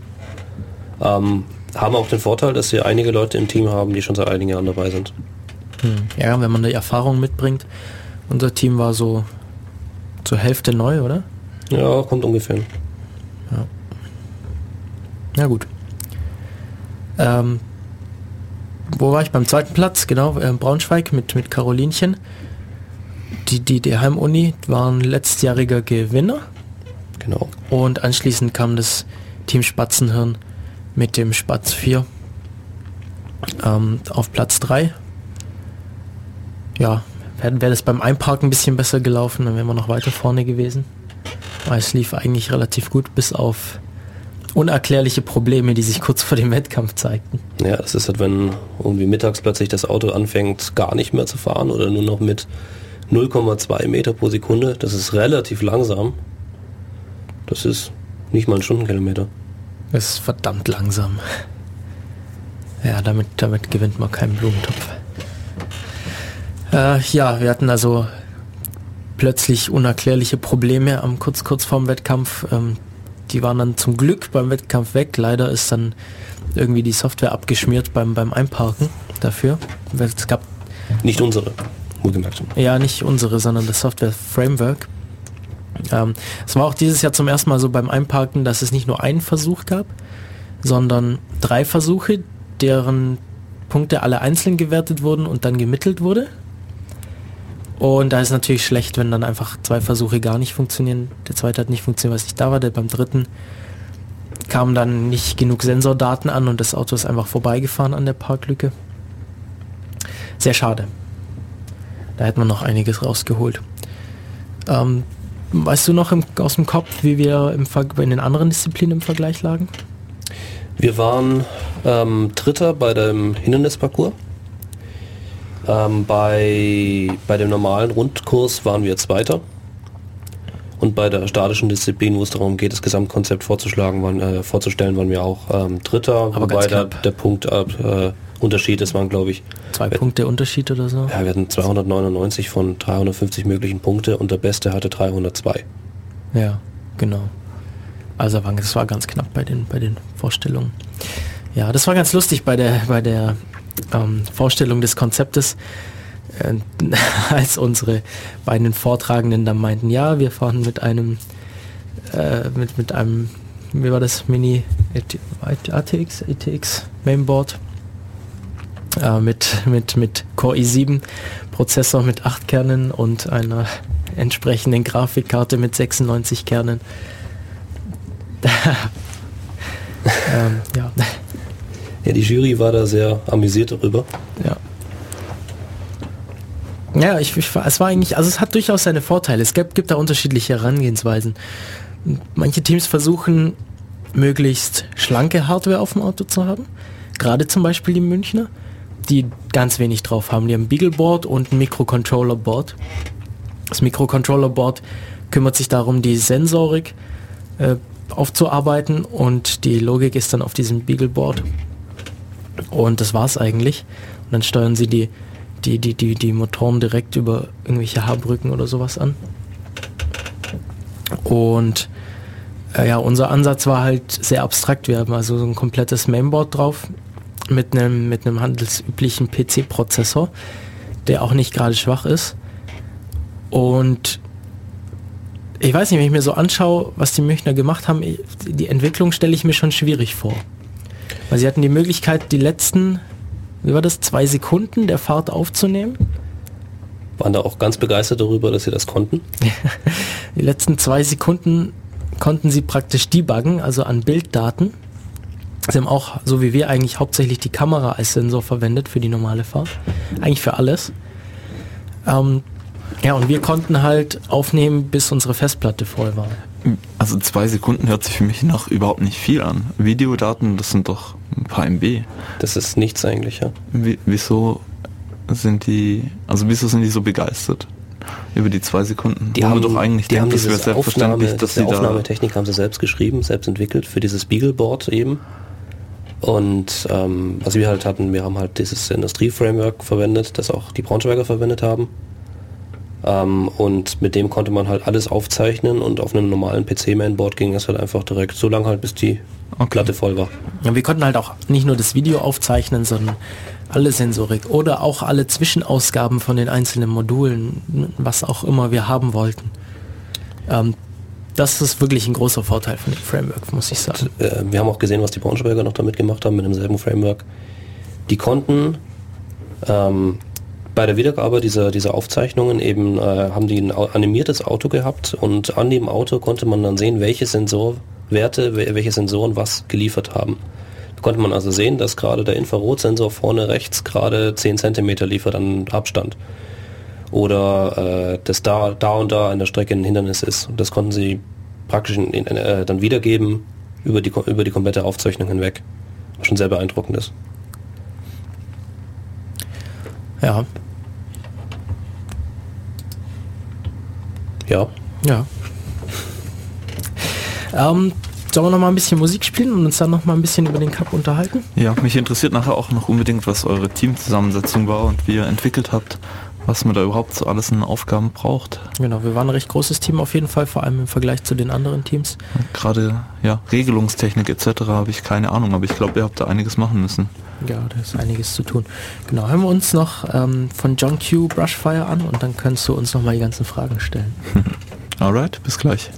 Ähm, haben auch den Vorteil, dass sie einige Leute im Team haben, die schon seit einigen Jahren dabei sind. Hm. Ja, wenn man die Erfahrung mitbringt. Unser Team war so zur Hälfte neu, oder? Ja, kommt ungefähr. Ja. Na gut. Ähm, wo war ich? Beim zweiten Platz, genau, äh, Braunschweig mit, mit Carolinchen. Die, die, die Heimuni waren letztjähriger Gewinner. Genau. Und anschließend kam das Team Spatzenhirn mit dem Spatz 4 ähm, auf Platz 3. Ja, wäre wär das beim Einparken ein bisschen besser gelaufen, dann wären wir noch weiter vorne gewesen. Aber es lief eigentlich relativ gut, bis auf unerklärliche Probleme, die sich kurz vor dem Wettkampf zeigten. Ja, das ist halt, wenn irgendwie mittags plötzlich das Auto anfängt, gar nicht mehr zu fahren oder nur noch mit 0,2 Meter pro Sekunde. Das ist relativ langsam. Das ist nicht mal ein Stundenkilometer. Das ist verdammt langsam. Ja, damit, damit gewinnt man keinen Blumentopf. Äh, ja, wir hatten also plötzlich unerklärliche Probleme am kurz kurz vorm Wettkampf. Ähm, die waren dann zum Glück beim Wettkampf weg. Leider ist dann irgendwie die Software abgeschmiert beim, beim Einparken dafür. Es gab nicht unsere, wohlgemerkt. Ja, nicht unsere, sondern das Software Framework. Ähm, es war auch dieses Jahr zum ersten Mal so beim Einparken, dass es nicht nur einen Versuch gab, sondern drei Versuche, deren Punkte alle einzeln gewertet wurden und dann gemittelt wurde. Und da ist natürlich schlecht, wenn dann einfach zwei Versuche gar nicht funktionieren. Der zweite hat nicht funktioniert, was ich da war. Der beim dritten kamen dann nicht genug Sensordaten an und das Auto ist einfach vorbeigefahren an der Parklücke. Sehr schade. Da hätte man noch einiges rausgeholt. Ähm, Weißt du noch im, aus dem Kopf, wie wir im, in den anderen Disziplinen im Vergleich lagen? Wir waren ähm, Dritter bei dem Hindernisparcours. Ähm, bei, bei dem normalen Rundkurs waren wir Zweiter. Und bei der statischen Disziplin, wo es darum geht, das Gesamtkonzept vorzuschlagen, waren, äh, vorzustellen, waren wir auch ähm, Dritter, Aber wobei der, der Punkt äh, Unterschied ist, waren glaube ich zwei wir, Punkte Unterschied oder so. Ja, wir hatten 299 von 350 möglichen Punkte und der Beste hatte 302. Ja, genau. Also das war ganz knapp bei den bei den Vorstellungen. Ja, das war ganz lustig bei der bei der ähm, Vorstellung des Konzeptes, äh, als unsere beiden Vortragenden dann meinten, ja, wir fahren mit einem äh, mit mit einem wie war das Mini ATX ATX Mainboard äh, mit, mit, mit Core i7 Prozessor mit 8 Kernen und einer entsprechenden Grafikkarte mit 96 Kernen. ähm, ja. ja, die Jury war da sehr amüsiert darüber. Ja. Ja, ich, ich, es war eigentlich, also es hat durchaus seine Vorteile. Es gibt, gibt da unterschiedliche Herangehensweisen. Manche Teams versuchen, möglichst schlanke Hardware auf dem Auto zu haben. Gerade zum Beispiel die Münchner die ganz wenig drauf haben. Die haben ein Beagleboard und ein Microcontroller-Board. Das Microcontroller-Board kümmert sich darum, die Sensorik äh, aufzuarbeiten und die Logik ist dann auf diesem Beagleboard. Und das war's eigentlich. Und dann steuern sie die, die, die, die, die Motoren direkt über irgendwelche Haarbrücken oder sowas an. Und äh, ja, unser Ansatz war halt sehr abstrakt. Wir haben also so ein komplettes Mainboard drauf mit einem mit einem handelsüblichen PC-Prozessor, der auch nicht gerade schwach ist. Und ich weiß nicht, wenn ich mir so anschaue, was die Münchner gemacht haben, die Entwicklung stelle ich mir schon schwierig vor. Weil sie hatten die Möglichkeit, die letzten, wie war das, zwei Sekunden der Fahrt aufzunehmen. Waren da auch ganz begeistert darüber, dass sie das konnten? die letzten zwei Sekunden konnten sie praktisch debuggen, also an Bilddaten. Sie haben auch, so wie wir eigentlich, hauptsächlich die Kamera als Sensor verwendet für die normale Fahrt. Eigentlich für alles. Ähm, ja, und wir konnten halt aufnehmen, bis unsere Festplatte voll war. Also zwei Sekunden hört sich für mich noch überhaupt nicht viel an. Videodaten, das sind doch ein paar MB. Das ist nichts eigentlich, ja. Wie, wieso sind die, also wieso sind die so begeistert? Über die zwei Sekunden. Die haben doch eigentlich die denkt, haben das wäre selbstverständlich, Aufnahme, dass sie Aufnahmetechnik haben sie selbst geschrieben, selbst entwickelt für dieses Beagleboard eben. Und ähm, was wir halt hatten, wir haben halt dieses Industrie-Framework verwendet, das auch die Braunschweiger verwendet haben. Ähm, und mit dem konnte man halt alles aufzeichnen und auf einem normalen PC-Mainboard ging das halt einfach direkt so lange halt, bis die okay. Platte voll war. Ja, wir konnten halt auch nicht nur das Video aufzeichnen, sondern alle Sensorik oder auch alle Zwischenausgaben von den einzelnen Modulen, was auch immer wir haben wollten. Ähm, das ist wirklich ein großer Vorteil von dem Framework, muss ich sagen. Und, äh, wir haben auch gesehen, was die Braunschweiger noch damit gemacht haben, mit demselben Framework. Die konnten ähm, bei der Wiedergabe dieser, dieser Aufzeichnungen eben, äh, haben die ein animiertes Auto gehabt und an dem Auto konnte man dann sehen, welche Sensorwerte, welche Sensoren was geliefert haben. Da konnte man also sehen, dass gerade der Infrarotsensor vorne rechts gerade 10 cm liefert an Abstand. Oder äh, dass da, da und da an der Strecke ein Hindernis ist. Und das konnten sie praktisch in, in, äh, dann wiedergeben über die, über die komplette Aufzeichnung hinweg. Was schon sehr beeindruckend ist. Ja, Ja. Ja. Ähm, sollen wir noch mal ein bisschen Musik spielen und uns dann noch mal ein bisschen über den Cup unterhalten? Ja, mich interessiert nachher auch noch unbedingt, was eure Teamzusammensetzung war und wie ihr entwickelt habt, was man da überhaupt so alles in Aufgaben braucht. Genau, wir waren ein recht großes Team auf jeden Fall, vor allem im Vergleich zu den anderen Teams. Gerade ja, Regelungstechnik etc. habe ich keine Ahnung, aber ich glaube, ihr habt da einiges machen müssen. Ja, da ist einiges zu tun. Genau, hören wir uns noch ähm, von John Q Brushfire an und dann kannst du uns noch mal die ganzen Fragen stellen. Alright, bis gleich.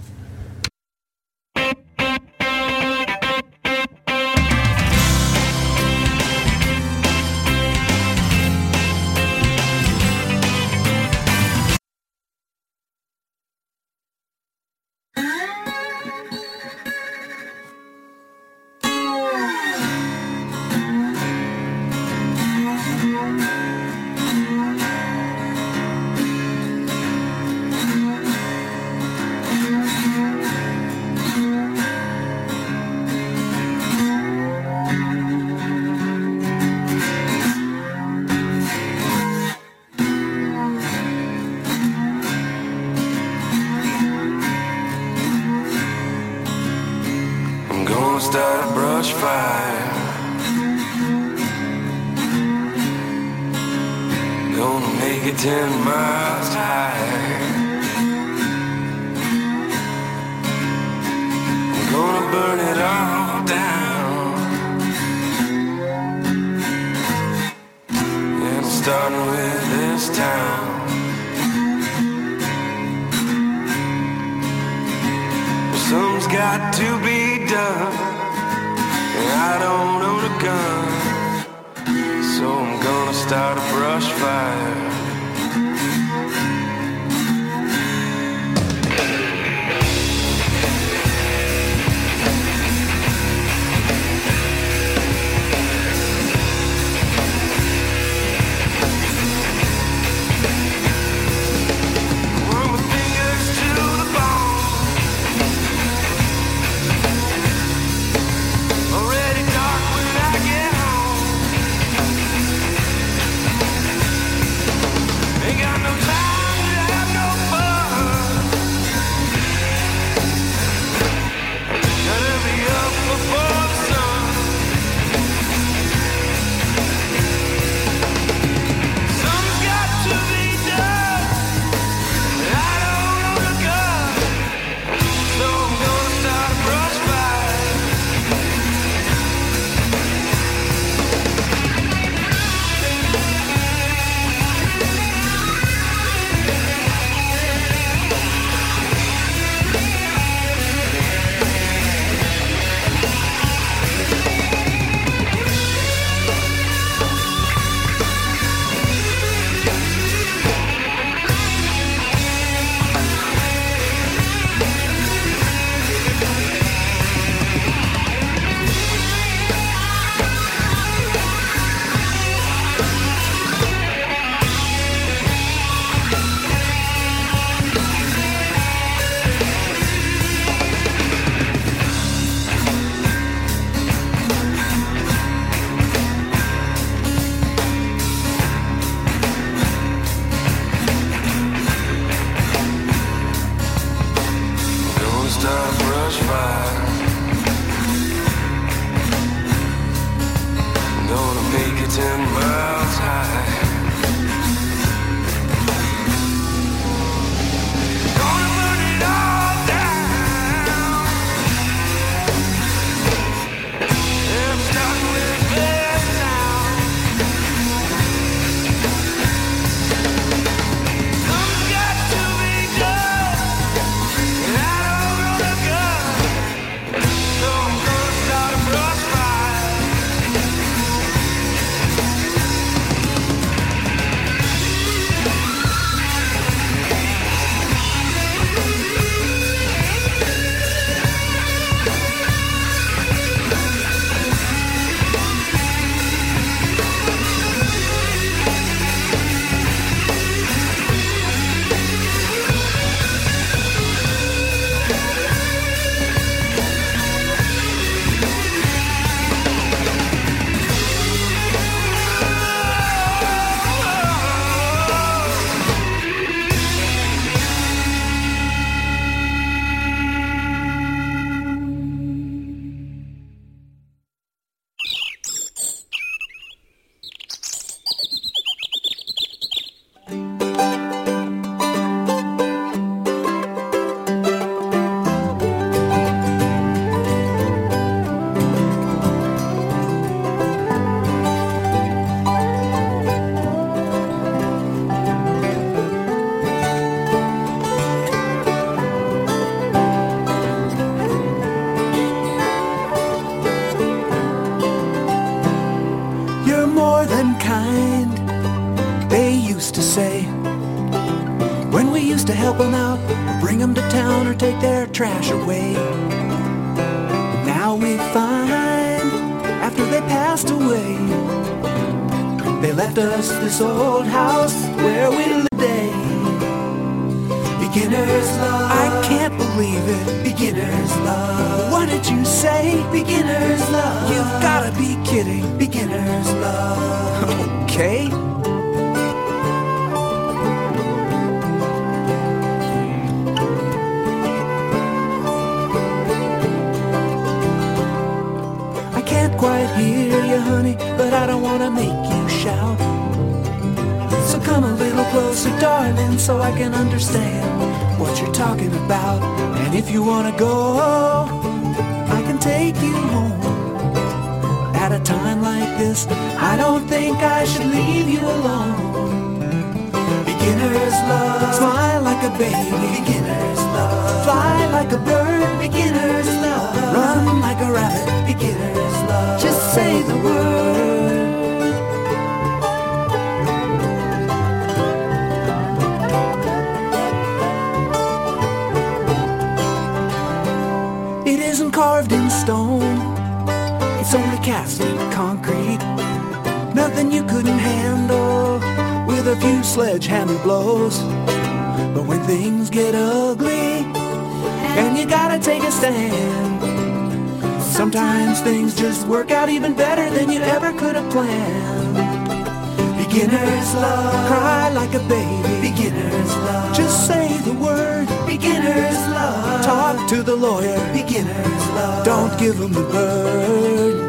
Trash away. But now we find, after they passed away, they left us this old house where we live today. Beginner's love. I can't believe it. Beginner's love. What did you say? Beginner's love. You've gotta be kidding. Beginner's love. okay. Closer, darling, so I can understand what you're talking about. And if you wanna go, I can take you home. At a time like this, I don't think I should leave you alone. Beginner's love, smile like a baby. Beginner's love, fly like a bird. Beginner's stone, it's only cast in concrete. Nothing you couldn't handle with a few sledgehammer blows. But when things get ugly, and you gotta take a stand, sometimes things just work out even better than you ever could have planned. Beginner's love, cry like a baby. Beginner's love, just say the word. Beginner's love, talk to the lawyer. Beginner's love, don't give him the bird.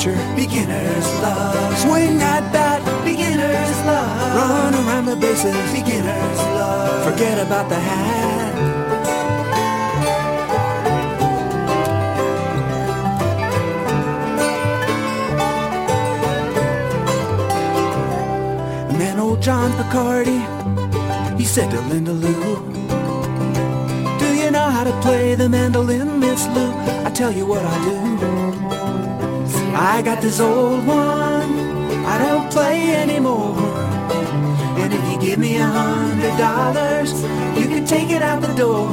Beginner's love. Swing at that. Beginner's love. Run around the bases. Beginner's love. Forget about the hat. And then old John Picardi, he said to Linda Lou, Do you know how to play the mandolin, Miss Lou? I tell you what I do. I got this old one, I don't play anymore. And if you give me a hundred dollars, you can take it out the door.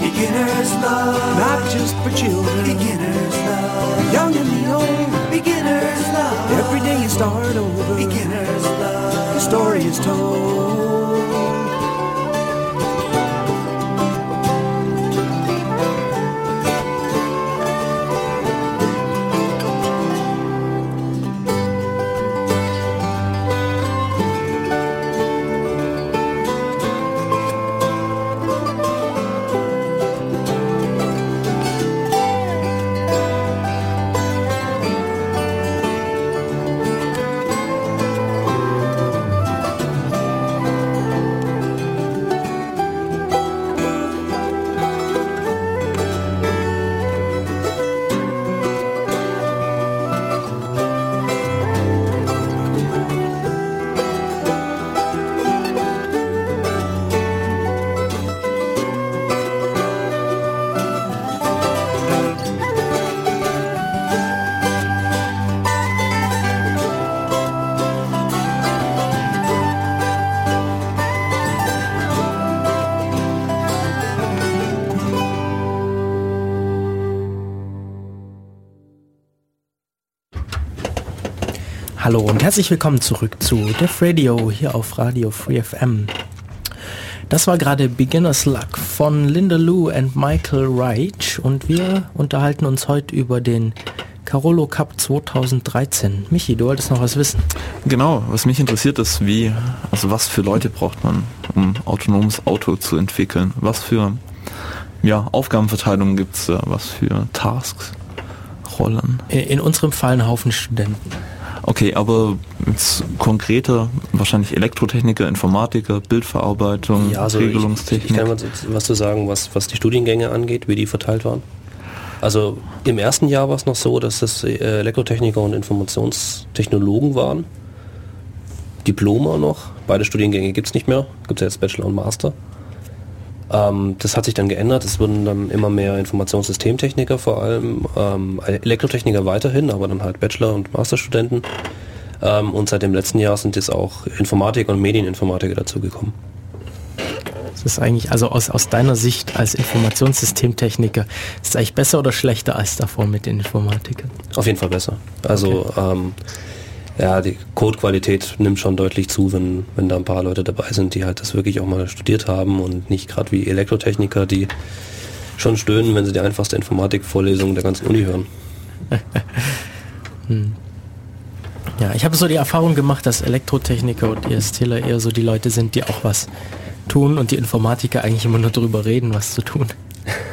Beginner's love, not just for children. Beginner's love, young and the old. Beginner's love, every day you start over. Beginner's love, the story is told. Hallo und herzlich willkommen zurück zu Def Radio hier auf Radio Free FM. Das war gerade Beginner's Luck von Linda Lou und Michael Reich und wir unterhalten uns heute über den Carolo Cup 2013. Michi, du wolltest noch was wissen. Genau, was mich interessiert ist, wie, also was für Leute braucht man, um autonomes Auto zu entwickeln? Was für ja, Aufgabenverteilung gibt es da? Was für Tasks, Rollen? In unserem Fall ein Haufen Studenten. Okay, aber jetzt konkreter, wahrscheinlich Elektrotechniker, Informatiker, Bildverarbeitung, ja, also Regelungstechnik. Ich, ich kann was zu sagen, was, was die Studiengänge angeht, wie die verteilt waren. Also im ersten Jahr war es noch so, dass es äh, Elektrotechniker und Informationstechnologen waren. Diploma noch. Beide Studiengänge gibt es nicht mehr. Gibt es jetzt Bachelor und Master. Ähm, das hat sich dann geändert. Es wurden dann immer mehr Informationssystemtechniker vor allem, ähm, Elektrotechniker weiterhin, aber dann halt Bachelor- und Masterstudenten. Ähm, und seit dem letzten Jahr sind jetzt auch Informatiker und Medieninformatiker dazugekommen. Das ist eigentlich, also aus, aus deiner Sicht als Informationssystemtechniker, ist es eigentlich besser oder schlechter als davor mit den Informatikern? Auf jeden Fall besser. Also okay. ähm, ja, die Codequalität nimmt schon deutlich zu, wenn, wenn da ein paar Leute dabei sind, die halt das wirklich auch mal studiert haben und nicht gerade wie Elektrotechniker, die schon stöhnen, wenn sie die einfachste Informatikvorlesung der ganzen Uni hören. hm. Ja, ich habe so die Erfahrung gemacht, dass Elektrotechniker und ESTler eher so die Leute sind, die auch was tun und die Informatiker eigentlich immer nur darüber reden, was zu tun.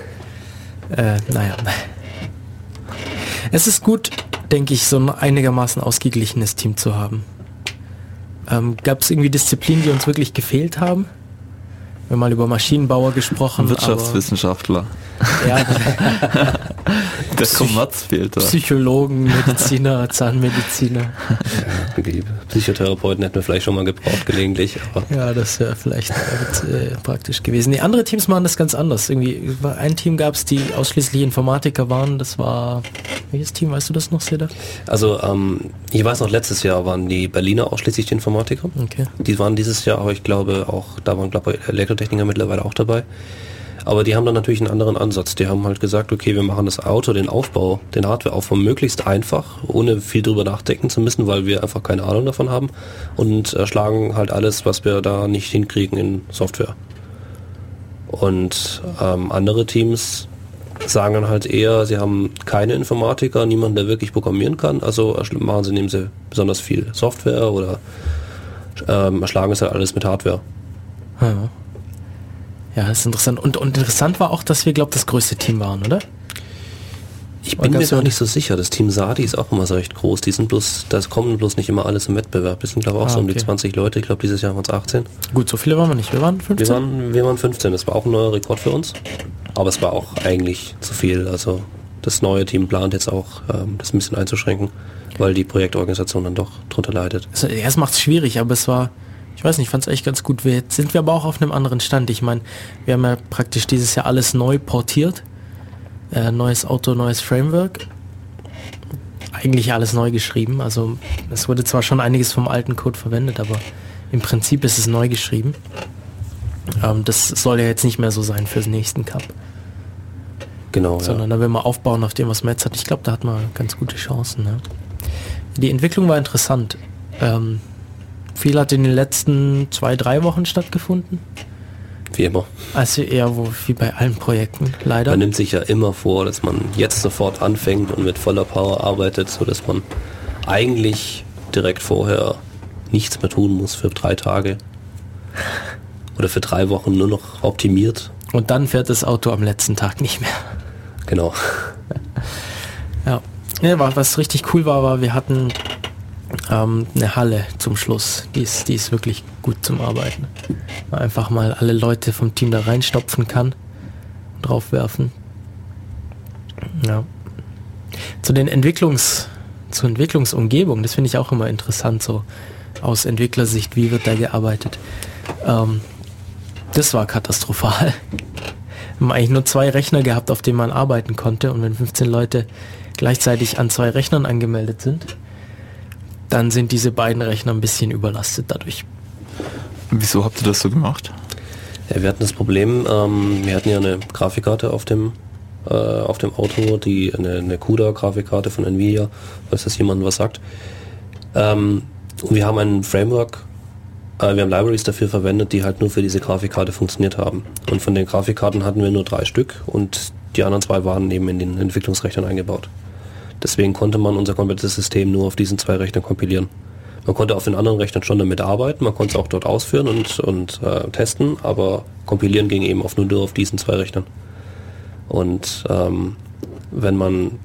äh, naja. Es ist gut, denke ich, so ein einigermaßen ausgeglichenes Team zu haben. Ähm, Gab es irgendwie Disziplinen, die uns wirklich gefehlt haben? Wir haben mal über Maschinenbauer gesprochen. Wirtschaftswissenschaftler. Ja. Der Kommerz fehlt da. Psychologen, Mediziner, Zahnmediziner. Ja, Psychotherapeuten hätten wir vielleicht schon mal gebraucht gelegentlich. ja, das wäre vielleicht äh, praktisch gewesen. Die andere Teams machen das ganz anders. Irgendwie ein Team gab es, die ausschließlich Informatiker waren. Das war welches Team? Weißt du das noch, Seda? Also ähm, ich weiß noch, letztes Jahr waren die Berliner ausschließlich die Informatiker. Okay. Die waren dieses Jahr, aber ich glaube auch, da waren glaube ich Elektrotechniker mittlerweile auch dabei. Aber die haben dann natürlich einen anderen Ansatz. Die haben halt gesagt, okay, wir machen das Auto, den Aufbau, den Hardwareaufbau möglichst einfach, ohne viel drüber nachdenken zu müssen, weil wir einfach keine Ahnung davon haben und erschlagen halt alles, was wir da nicht hinkriegen in Software. Und ähm, andere Teams sagen dann halt eher, sie haben keine Informatiker, niemanden, der wirklich programmieren kann, also machen sie, nehmen sie besonders viel Software oder ähm, erschlagen es halt alles mit Hardware. Ja. Ja, das ist interessant. Und, und interessant war auch, dass wir, glaube ich, das größte Team waren, oder? Ich bin mir gar nicht so sicher. Das Team Sadi ist auch immer so recht groß. Die sind bloß, das kommen bloß nicht immer alles im Wettbewerb. Das sind glaube ich auch ah, so um die 20 Leute. Ich glaube dieses Jahr waren es 18. Gut, so viele waren wir nicht. Wir waren 15. Wir waren, wir waren 15. Das war auch ein neuer Rekord für uns. Aber es war auch eigentlich zu viel. Also das neue Team plant jetzt auch, ähm, das ein bisschen einzuschränken, weil die Projektorganisation dann doch drunter leidet. Also, erst macht es schwierig, aber es war ich weiß nicht, ich fand es echt ganz gut. Jetzt sind wir aber auch auf einem anderen Stand. Ich meine, wir haben ja praktisch dieses Jahr alles neu portiert. Äh, neues Auto, neues Framework. Eigentlich alles neu geschrieben. Also es wurde zwar schon einiges vom alten Code verwendet, aber im Prinzip ist es neu geschrieben. Ähm, das soll ja jetzt nicht mehr so sein für den nächsten Cup. Genau. Sondern ja. da will man aufbauen auf dem, was man jetzt hat. Ich glaube, da hat man ganz gute Chancen. Ne? Die Entwicklung war interessant. Ähm, viel hat in den letzten zwei, drei Wochen stattgefunden. Wie immer. Also eher wo, wie bei allen Projekten, leider. Man nimmt sich ja immer vor, dass man jetzt sofort anfängt und mit voller Power arbeitet, so dass man eigentlich direkt vorher nichts mehr tun muss für drei Tage. Oder für drei Wochen nur noch optimiert. Und dann fährt das Auto am letzten Tag nicht mehr. Genau. Ja. ja was richtig cool war, war, wir hatten ähm, eine Halle zum Schluss. Die ist, die ist wirklich gut zum Arbeiten. Einfach mal alle Leute vom Team da reinstopfen kann, draufwerfen. Ja. Zu den Entwicklungs, zur Entwicklungsumgebung, das finde ich auch immer interessant, so aus Entwicklersicht, wie wird da gearbeitet. Ähm, das war katastrophal. Wir haben eigentlich nur zwei Rechner gehabt, auf denen man arbeiten konnte und wenn 15 Leute gleichzeitig an zwei Rechnern angemeldet sind, dann sind diese beiden Rechner ein bisschen überlastet dadurch. Wieso habt ihr das so gemacht? Ja, wir hatten das Problem, ähm, wir hatten ja eine Grafikkarte auf dem äh, auf dem Auto, die eine, eine CUDA-Grafikkarte von Nvidia, falls das jemand was sagt. Ähm, und wir haben ein Framework Äh, wir haben Libraries dafür verwendet, die halt nur für diese Grafikkarte funktioniert haben. Und von den Grafikkarten hatten wir nur drei Stück und die anderen zwei waren eben in den Entwicklungsrechnern eingebaut. Deswegen konnte man unser komplettes System nur auf diesen zwei Rechnern kompilieren. Man konnte auf den anderen Rechnern schon damit arbeiten, man konnte es auch dort ausführen und, und äh, testen, aber kompilieren ging eben auf nur, nur auf diesen zwei Rechnern. Und ähm, wenn man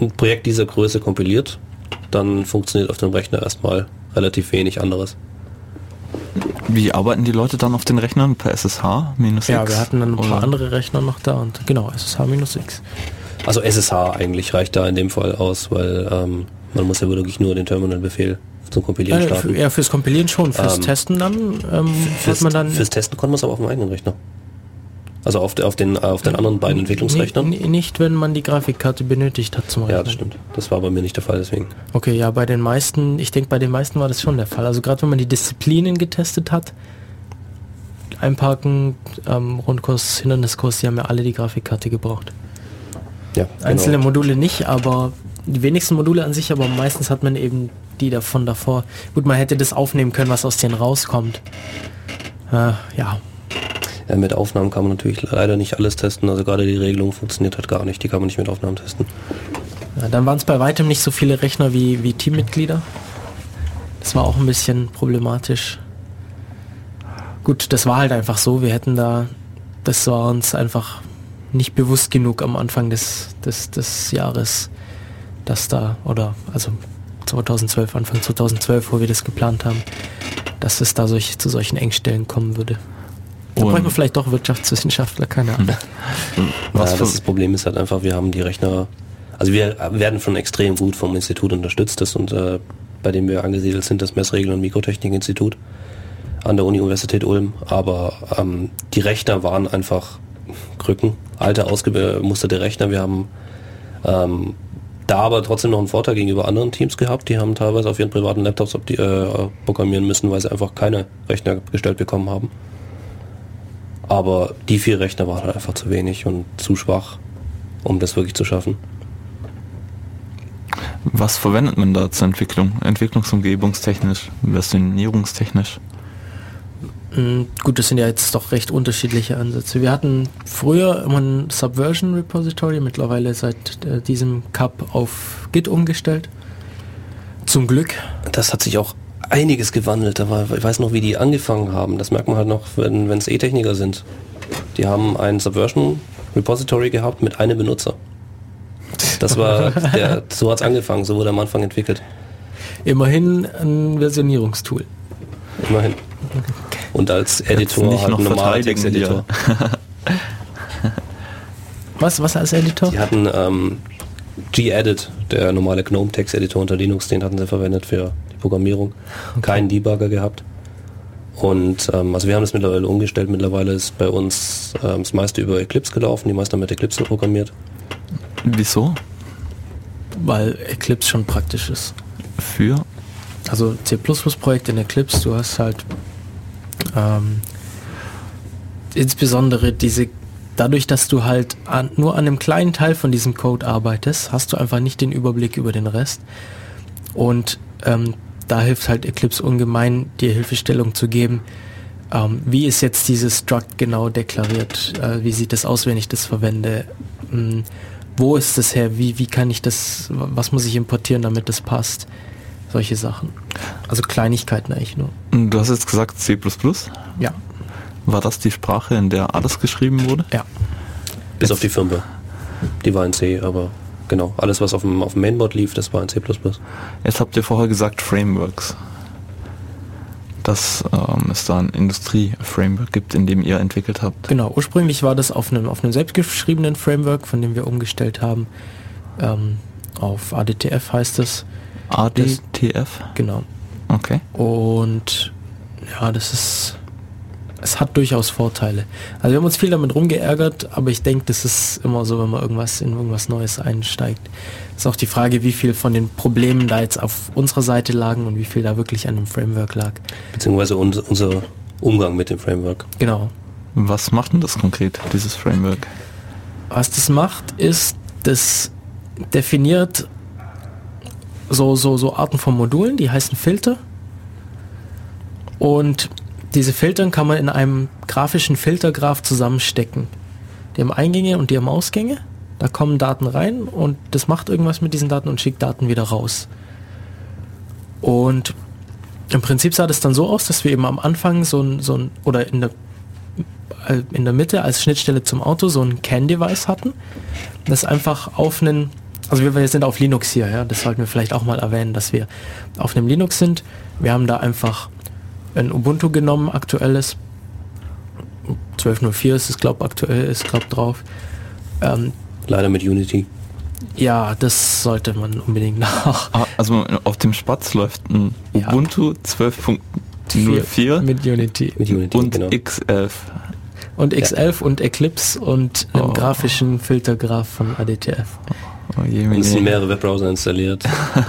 ein Projekt dieser Größe kompiliert, dann funktioniert auf dem Rechner erstmal relativ wenig anderes. Wie arbeiten die Leute dann auf den Rechnern? Per SSH minus Ja, wir hatten dann ein paar oder? andere Rechner noch da und genau, SSH minus X. Also SSH eigentlich reicht da in dem Fall aus, weil ähm, man muss ja wirklich nur den Terminalbefehl zum Kompilieren starten. Ja, fürs Kompilieren schon, fürs ähm, Testen dann ähm, fürs, man dann fürs Testen konnte man es aber auf dem eigenen Rechner. Also auf, auf, den, auf den anderen beiden Entwicklungsrechnern? Nicht, wenn man die Grafikkarte benötigt hat zum Rechnen. Ja, das stimmt. Das war bei mir nicht der Fall, deswegen. Okay, ja, bei den meisten, ich denke, bei den meisten war das schon der Fall. Also gerade wenn man die Disziplinen getestet hat, Einparken, ähm, Rundkurs, Hinderniskurs, die haben ja alle die Grafikkarte gebraucht. Ja, genau. Einzelne Module nicht, aber die wenigsten Module an sich, aber meistens hat man eben die davon davor. Gut, man hätte das aufnehmen können, was aus denen rauskommt. Äh, ja, ja, mit Aufnahmen kann man natürlich leider nicht alles testen. Also gerade die Regelung funktioniert halt gar nicht. Die kann man nicht mit Aufnahmen testen. Ja, dann waren es bei weitem nicht so viele Rechner wie, wie Teammitglieder. Das war auch ein bisschen problematisch. Gut, das war halt einfach so. Wir hätten da, das war uns einfach nicht bewusst genug am Anfang des, des, des Jahres, dass da, oder also 2012, Anfang 2012, wo wir das geplant haben, dass es da solch, zu solchen Engstellen kommen würde. Da bräuchten wir vielleicht doch Wirtschaftswissenschaftler, keine Ahnung. Was ja, das Problem ist halt einfach, wir haben die Rechner, also wir werden schon extrem gut vom Institut unterstützt, das und äh, bei dem wir angesiedelt sind, das Messregel- und Mikrotechnikinstitut an der Uni-Universität Ulm, aber ähm, die Rechner waren einfach Krücken, alte ausgemusterte Rechner. Wir haben ähm, da aber trotzdem noch einen Vorteil gegenüber anderen Teams gehabt. Die haben teilweise auf ihren privaten Laptops die, äh, programmieren müssen, weil sie einfach keine Rechner gestellt bekommen haben. Aber die vier Rechner waren halt einfach zu wenig und zu schwach, um das wirklich zu schaffen. Was verwendet man da zur Entwicklung? Entwicklungsumgebungstechnisch, versionierungstechnisch? Mm, gut, das sind ja jetzt doch recht unterschiedliche Ansätze. Wir hatten früher immer ein Subversion Repository, mittlerweile seit äh, diesem Cup auf Git umgestellt. Zum Glück. Das hat sich auch einiges gewandelt. Aber ich weiß noch, wie die angefangen haben. Das merkt man halt noch, wenn es E-Techniker sind. Die haben ein Subversion Repository gehabt mit einem Benutzer. Das war der, so hat es angefangen, so wurde am Anfang entwickelt. Immerhin ein Versionierungstool. Immerhin. Und als Editor halt ein normaler Texteditor. was, was als Editor? Die hatten ähm, G-Edit, der normale GNOME-Texteditor unter Linux, den hatten sie verwendet für Programmierung, okay. keinen Debugger gehabt. Und ähm, also wir haben das mittlerweile umgestellt. Mittlerweile ist bei uns ähm, das meiste über Eclipse gelaufen, die meisten haben mit Eclipse programmiert. Wieso? Weil Eclipse schon praktisch ist. Für? Also C++-Projekt in Eclipse, du hast halt ähm, insbesondere diese dadurch, dass du halt an, nur an einem kleinen Teil von diesem Code arbeitest, hast du einfach nicht den Überblick über den Rest. Und ähm, da hilft halt Eclipse ungemein, dir Hilfestellung zu geben. Ähm, wie ist jetzt dieses Struct genau deklariert? Äh, wie sieht das aus, wenn ich das verwende? Ähm, wo ist das her? Wie, wie kann ich das, was muss ich importieren, damit das passt? Solche Sachen. Also Kleinigkeiten eigentlich nur. Du hast jetzt gesagt C++? Ja. War das die Sprache, in der alles geschrieben wurde? Ja. Bis jetzt. auf die Firmware. Die war in C, aber Genau, alles was auf dem, auf dem Mainboard lief, das war in C++. Jetzt habt ihr vorher gesagt Frameworks. Dass ähm, es da ein Industrie-Framework gibt, in dem ihr entwickelt habt. Genau, ursprünglich war das auf einem, auf einem selbstgeschriebenen Framework, von dem wir umgestellt haben. Ähm, auf ADTF heißt es. ADTF? genau. Okay. Und ja, das ist es hat durchaus Vorteile. Also wir haben uns viel damit rumgeärgert, aber ich denke, das ist immer so, wenn man irgendwas in irgendwas Neues einsteigt. Ist auch die Frage, wie viel von den Problemen da jetzt auf unserer Seite lagen und wie viel da wirklich an dem Framework lag. Beziehungsweise unser, unser Umgang mit dem Framework. Genau. Was macht denn das konkret, dieses Framework? Was das macht, ist, das definiert so, so, so Arten von Modulen, die heißen Filter. Und diese Filtern kann man in einem grafischen Filtergraph zusammenstecken. Die haben Eingänge und die haben Ausgänge. Da kommen Daten rein und das macht irgendwas mit diesen Daten und schickt Daten wieder raus. Und im Prinzip sah das dann so aus, dass wir eben am Anfang so ein, so ein oder in der, äh, in der Mitte als Schnittstelle zum Auto so ein CAN-Device hatten, das einfach auf einen, also wir, wir sind auf Linux hier, ja, das sollten wir vielleicht auch mal erwähnen, dass wir auf einem Linux sind. Wir haben da einfach ein Ubuntu genommen, aktuelles. 12.04 ist es, glaube aktuell, ist glaube drauf. Ähm, Leider mit Unity. Ja, das sollte man unbedingt nach. Ah, also auf dem Spatz läuft ein ja. Ubuntu 12.04 mit Unity. Mit Unity und genau. X11. Und X11 ja. und Eclipse und einem oh. grafischen Filtergraph von ADTF. Oh, je, und es sind mehrere Webbrowser installiert.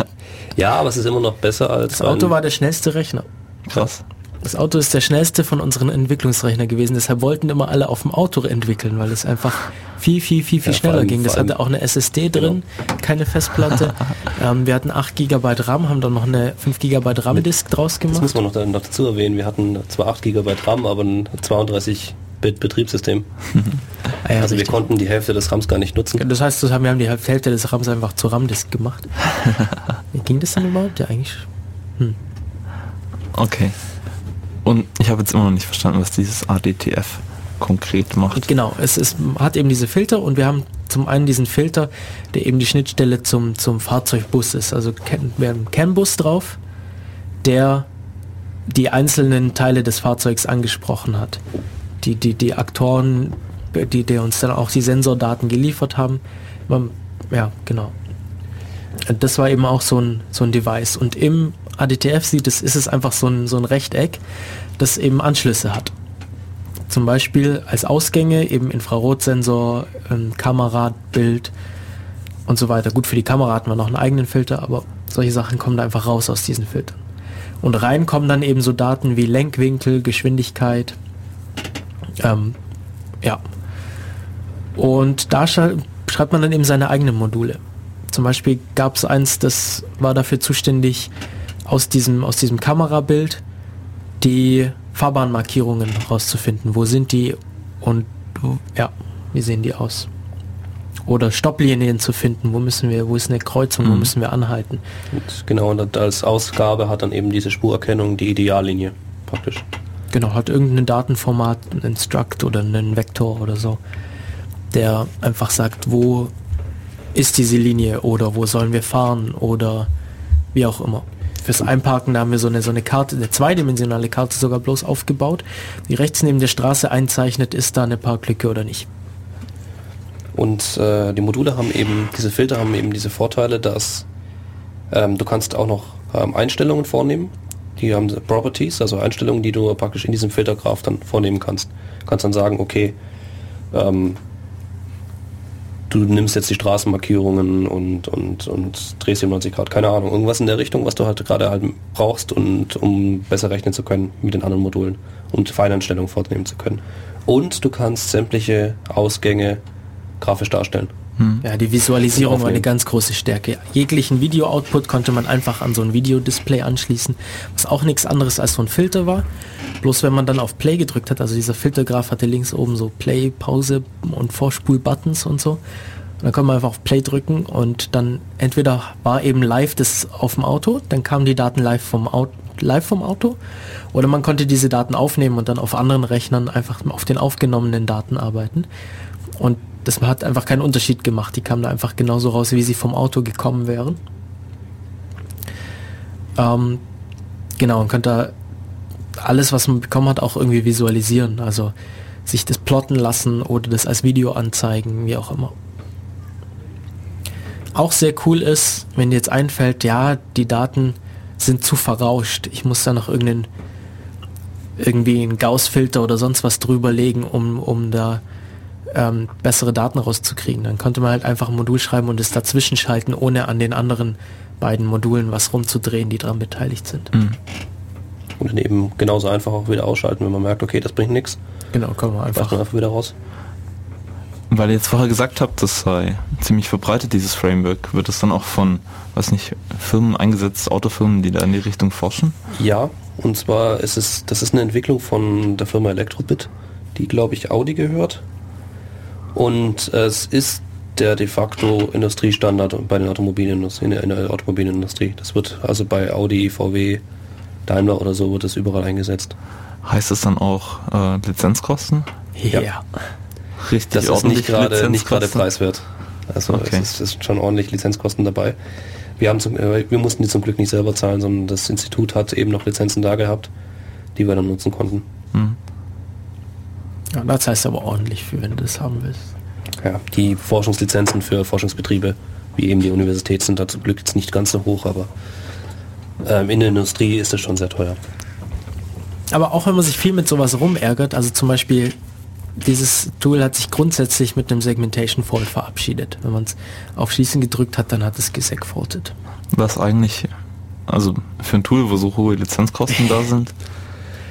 ja, aber es ist immer noch besser als. Das Auto war der schnellste Rechner. Krass. Das Auto ist der schnellste von unseren Entwicklungsrechner gewesen. Deshalb wollten immer alle auf dem Auto entwickeln, weil es einfach viel, viel, viel, viel ja, schneller ging. Das hatte auch eine SSD drin, genau. keine Festplatte. ähm, wir hatten 8 GB RAM, haben dann noch eine 5 GB RAM-Disk draus gemacht. Das muss man noch, noch dazu erwähnen. Wir hatten zwar 8 GB RAM, aber ein 32 Bit Betriebssystem. ah ja, also richtig. wir konnten die Hälfte des RAMs gar nicht nutzen. Das heißt, wir haben die Hälfte des RAMs einfach zur RAM-Disk gemacht. Wie ging das dann überhaupt? Ja, eigentlich. Hm. Okay. Und ich habe jetzt immer noch nicht verstanden, was dieses ADTF konkret macht. Genau, es ist, hat eben diese Filter und wir haben zum einen diesen Filter, der eben die Schnittstelle zum, zum Fahrzeugbus ist. Also wir haben einen CAN-Bus drauf, der die einzelnen Teile des Fahrzeugs angesprochen hat. Die, die, die Aktoren, die, die uns dann auch die Sensordaten geliefert haben. Ja, genau. Das war eben auch so ein, so ein Device. Und im ADTF sieht, es, ist es einfach so ein, so ein Rechteck, das eben Anschlüsse hat. Zum Beispiel als Ausgänge eben Infrarotsensor, ähm, Kamera, Bild und so weiter. Gut, für die Kamera hatten wir noch einen eigenen Filter, aber solche Sachen kommen da einfach raus aus diesen Filtern. Und rein kommen dann eben so Daten wie Lenkwinkel, Geschwindigkeit, ähm, ja. Und da schreibt man dann eben seine eigenen Module. Zum Beispiel gab es eins, das war dafür zuständig, aus diesem, aus diesem Kamerabild die Fahrbahnmarkierungen rauszufinden. Wo sind die und ja, wie sehen die aus? Oder Stopplinien zu finden, wo müssen wir, wo ist eine Kreuzung, mhm. wo müssen wir anhalten. Und genau, und als Ausgabe hat dann eben diese Spurerkennung die Ideallinie praktisch. Genau, hat irgendein Datenformat, ein Instruct oder einen Vektor oder so, der einfach sagt, wo ist diese Linie oder wo sollen wir fahren oder wie auch immer fürs Einparken, da haben wir so eine, so eine Karte, eine zweidimensionale Karte sogar bloß aufgebaut, die rechts neben der Straße einzeichnet, ist da eine Parklücke oder nicht. Und äh, die Module haben eben, diese Filter haben eben diese Vorteile, dass ähm, du kannst auch noch ähm, Einstellungen vornehmen. Die haben Properties, also Einstellungen, die du praktisch in diesem Filtergraph dann vornehmen kannst. Du kannst dann sagen, okay, ähm, du nimmst jetzt die Straßenmarkierungen und, und, und drehst 90 Grad, keine Ahnung, irgendwas in der Richtung, was du halt gerade halt brauchst und um besser rechnen zu können mit den anderen Modulen und Feineinstellungen vornehmen zu können. Und du kannst sämtliche Ausgänge grafisch darstellen. Hm. Ja, die Visualisierung war eine ganz große Stärke. Jeglichen Video-Output konnte man einfach an so ein Videodisplay anschließen, was auch nichts anderes als so ein Filter war. Bloß wenn man dann auf Play gedrückt hat, also dieser Filtergraph hatte links oben so Play, Pause und Vorspul-Buttons und so. Und dann konnte man einfach auf Play drücken und dann entweder war eben live das auf dem Auto, dann kamen die Daten live vom Auto, live vom Auto, oder man konnte diese Daten aufnehmen und dann auf anderen Rechnern einfach auf den aufgenommenen Daten arbeiten. Und das hat einfach keinen Unterschied gemacht. Die kamen da einfach genauso raus, wie sie vom Auto gekommen wären. Ähm, genau, und könnte alles, was man bekommen hat, auch irgendwie visualisieren. Also sich das plotten lassen oder das als Video anzeigen, wie auch immer. Auch sehr cool ist, wenn dir jetzt einfällt, ja, die Daten sind zu verrauscht. Ich muss da noch irgendeinen irgendwie einen Gauss-Filter oder sonst was drüber legen, um, um da ähm, bessere Daten rauszukriegen. Dann konnte man halt einfach ein Modul schreiben und es dazwischen schalten, ohne an den anderen beiden Modulen was rumzudrehen, die daran beteiligt sind. Mhm. Und dann eben genauso einfach auch wieder ausschalten, wenn man merkt, okay, das bringt nichts. Genau, kommen wir einfach. einfach wieder raus. Weil ihr jetzt vorher gesagt habt, das sei ziemlich verbreitet, dieses Framework, wird es dann auch von, weiß nicht, Firmen eingesetzt, Autofirmen, die da in die Richtung forschen? Ja, Und zwar ist es, das ist eine Entwicklung von der Firma Electrobit, die glaube ich Audi gehört. Und es ist der de facto Industriestandard bei den Automobilindustrie, in der Automobilindustrie. Das wird also bei Audi, VW, Daimler oder so wird es überall eingesetzt. Heißt es dann auch äh, Lizenzkosten? Ja. ja. Richtig das ist nicht gerade nicht gerade preiswert. Also okay. es, ist, es ist schon ordentlich Lizenzkosten dabei. Wir, haben zum, äh, wir mussten die zum Glück nicht selber zahlen, sondern das Institut hat eben noch Lizenzen da gehabt, die wir dann nutzen konnten. Mhm. Ja, das heißt aber ordentlich für, wenn du das haben willst. Ja, die Forschungslizenzen für Forschungsbetriebe, wie eben die Universität, sind da zum Glück jetzt nicht ganz so hoch, aber ähm, in der Industrie ist es schon sehr teuer. Aber auch wenn man sich viel mit sowas rumärgert, also zum Beispiel dieses Tool hat sich grundsätzlich mit einem Segmentation Fault verabschiedet. Wenn man es auf Schließen gedrückt hat, dann hat es gesegfaultet. Was eigentlich, also für ein Tool, wo so hohe Lizenzkosten da sind,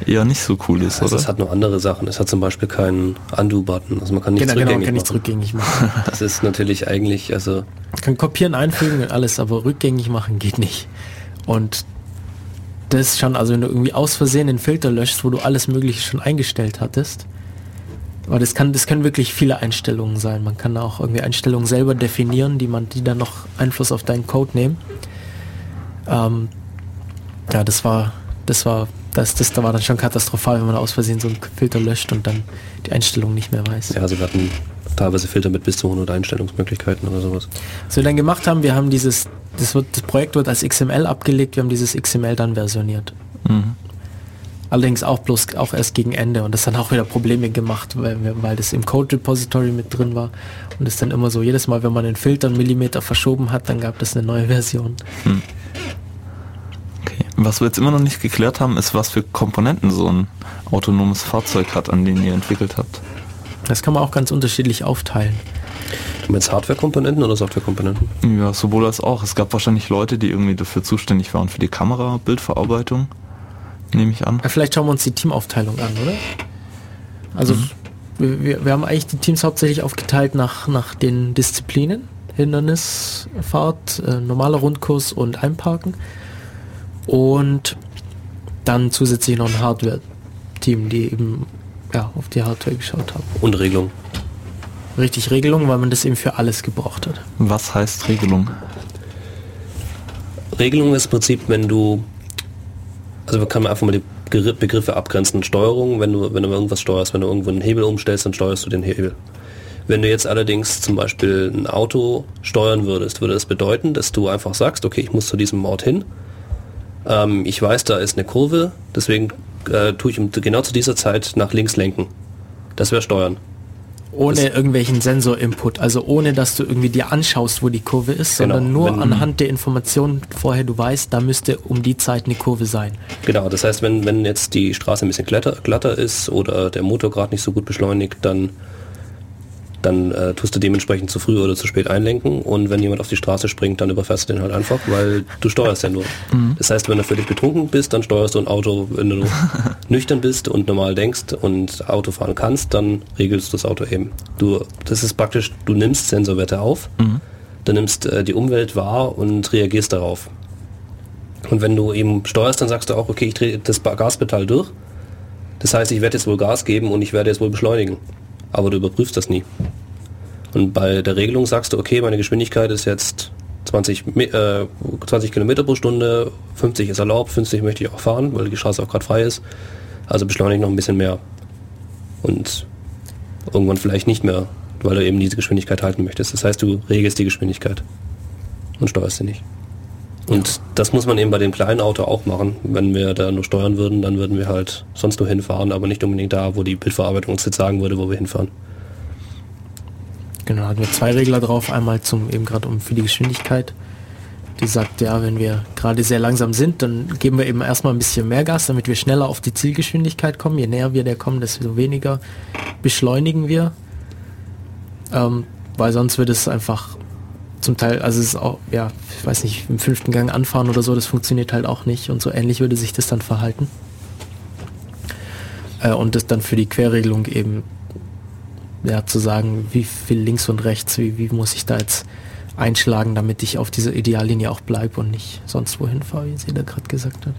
eher nicht so cool ist, also oder? Es hat nur andere Sachen. Es hat zum Beispiel keinen Undo-Button. Also man kann nicht genau, rückgängig genau, kann nicht rückgängig machen. Das ist natürlich eigentlich, also... Man kann kopieren, einfügen und alles, aber rückgängig machen geht nicht. Und das schon, also wenn du irgendwie aus Versehen den Filter löschst, wo du alles mögliche schon eingestellt hattest, aber das kann, das können wirklich viele Einstellungen sein. Man kann auch irgendwie Einstellungen selber definieren, die man, die dann noch Einfluss auf deinen Code nehmen. Ähm, ja, das war, das war, das, das da war dann schon katastrophal, wenn man aus Versehen so einen Filter löscht und dann die Einstellung nicht mehr weiß. Ja, also wir hatten teilweise Filter mit bis zu 100 Einstellungsmöglichkeiten oder sowas. Was wir dann gemacht haben, wir haben dieses, das, wird, das Projekt wird als XML abgelegt, wir haben dieses XML dann versioniert. Mhm. Allerdings auch bloß auch erst gegen Ende und das dann auch wieder Probleme gemacht, weil, weil das im Code Repository mit drin war und es dann immer so jedes Mal, wenn man den Filter einen Millimeter verschoben hat, dann gab es eine neue Version. Hm. Was wir jetzt immer noch nicht geklärt haben, ist, was für Komponenten so ein autonomes Fahrzeug hat, an denen ihr entwickelt habt. Das kann man auch ganz unterschiedlich aufteilen. Du meinst Hardware-Komponenten oder Software-Komponenten? Ja, sowohl als auch. Es gab wahrscheinlich Leute, die irgendwie dafür zuständig waren, für die Kamera, Bildverarbeitung nehme ich an. Ja, vielleicht schauen wir uns die Teamaufteilung an, oder? Also mhm. wir, wir haben eigentlich die Teams hauptsächlich aufgeteilt nach, nach den Disziplinen. Hindernisfahrt, äh, normaler Rundkurs und Einparken. Und dann zusätzlich noch ein Hardware-Team, die eben ja, auf die Hardware geschaut haben. Und Regelung. Richtig, Regelung, weil man das eben für alles gebraucht hat. Was heißt Regelung? Regelung ist im Prinzip, wenn du also kann man einfach mal die Begriffe abgrenzen. Steuerung, wenn du, wenn du irgendwas steuerst, wenn du irgendwo einen Hebel umstellst, dann steuerst du den Hebel. Wenn du jetzt allerdings zum Beispiel ein Auto steuern würdest, würde das bedeuten, dass du einfach sagst, okay, ich muss zu diesem Ort hin. Ähm, ich weiß, da ist eine Kurve, deswegen äh, tue ich genau zu dieser Zeit nach links lenken. Das wäre Steuern. Ohne das irgendwelchen Sensor-Input, also ohne dass du irgendwie dir anschaust, wo die Kurve ist, genau. sondern nur wenn, anhand der Informationen vorher du weißt, da müsste um die Zeit eine Kurve sein. Genau, das heißt, wenn, wenn jetzt die Straße ein bisschen glatter, glatter ist oder der Motor gerade nicht so gut beschleunigt, dann dann äh, tust du dementsprechend zu früh oder zu spät einlenken und wenn jemand auf die Straße springt, dann überfährst du den halt einfach, weil du steuerst ja nur. Mhm. Das heißt, wenn du völlig betrunken bist, dann steuerst du ein Auto, wenn du nüchtern bist und normal denkst und Auto fahren kannst, dann regelst du das Auto eben. Du, das ist praktisch, du nimmst Sensorwerte auf, mhm. du nimmst äh, die Umwelt wahr und reagierst darauf. Und wenn du eben steuerst, dann sagst du auch, okay, ich drehe das Gaspedal durch. Das heißt, ich werde jetzt wohl Gas geben und ich werde jetzt wohl beschleunigen aber du überprüfst das nie. Und bei der Regelung sagst du, okay, meine Geschwindigkeit ist jetzt 20, äh, 20 Kilometer pro Stunde, 50 ist erlaubt, 50 möchte ich auch fahren, weil die Straße auch gerade frei ist. Also beschleunige noch ein bisschen mehr. Und irgendwann vielleicht nicht mehr, weil du eben diese Geschwindigkeit halten möchtest. Das heißt, du regelst die Geschwindigkeit und steuerst sie nicht. Und ja. das muss man eben bei dem kleinen Auto auch machen. Wenn wir da nur steuern würden, dann würden wir halt sonst nur hinfahren, aber nicht unbedingt da, wo die Bildverarbeitung uns jetzt sagen würde, wo wir hinfahren. Genau, hatten wir zwei Regler drauf. Einmal zum eben gerade um für die Geschwindigkeit. Die sagt, ja, wenn wir gerade sehr langsam sind, dann geben wir eben erstmal ein bisschen mehr Gas, damit wir schneller auf die Zielgeschwindigkeit kommen. Je näher wir der kommen, desto weniger beschleunigen wir. Ähm, weil sonst wird es einfach zum Teil, also es ist auch, ja, ich weiß nicht, im fünften Gang anfahren oder so, das funktioniert halt auch nicht und so ähnlich würde sich das dann verhalten. Äh, und das dann für die Querregelung eben, ja, zu sagen, wie viel links und rechts, wie, wie muss ich da jetzt einschlagen, damit ich auf dieser Ideallinie auch bleibe und nicht sonst wohin fahre, wie da gerade gesagt hat.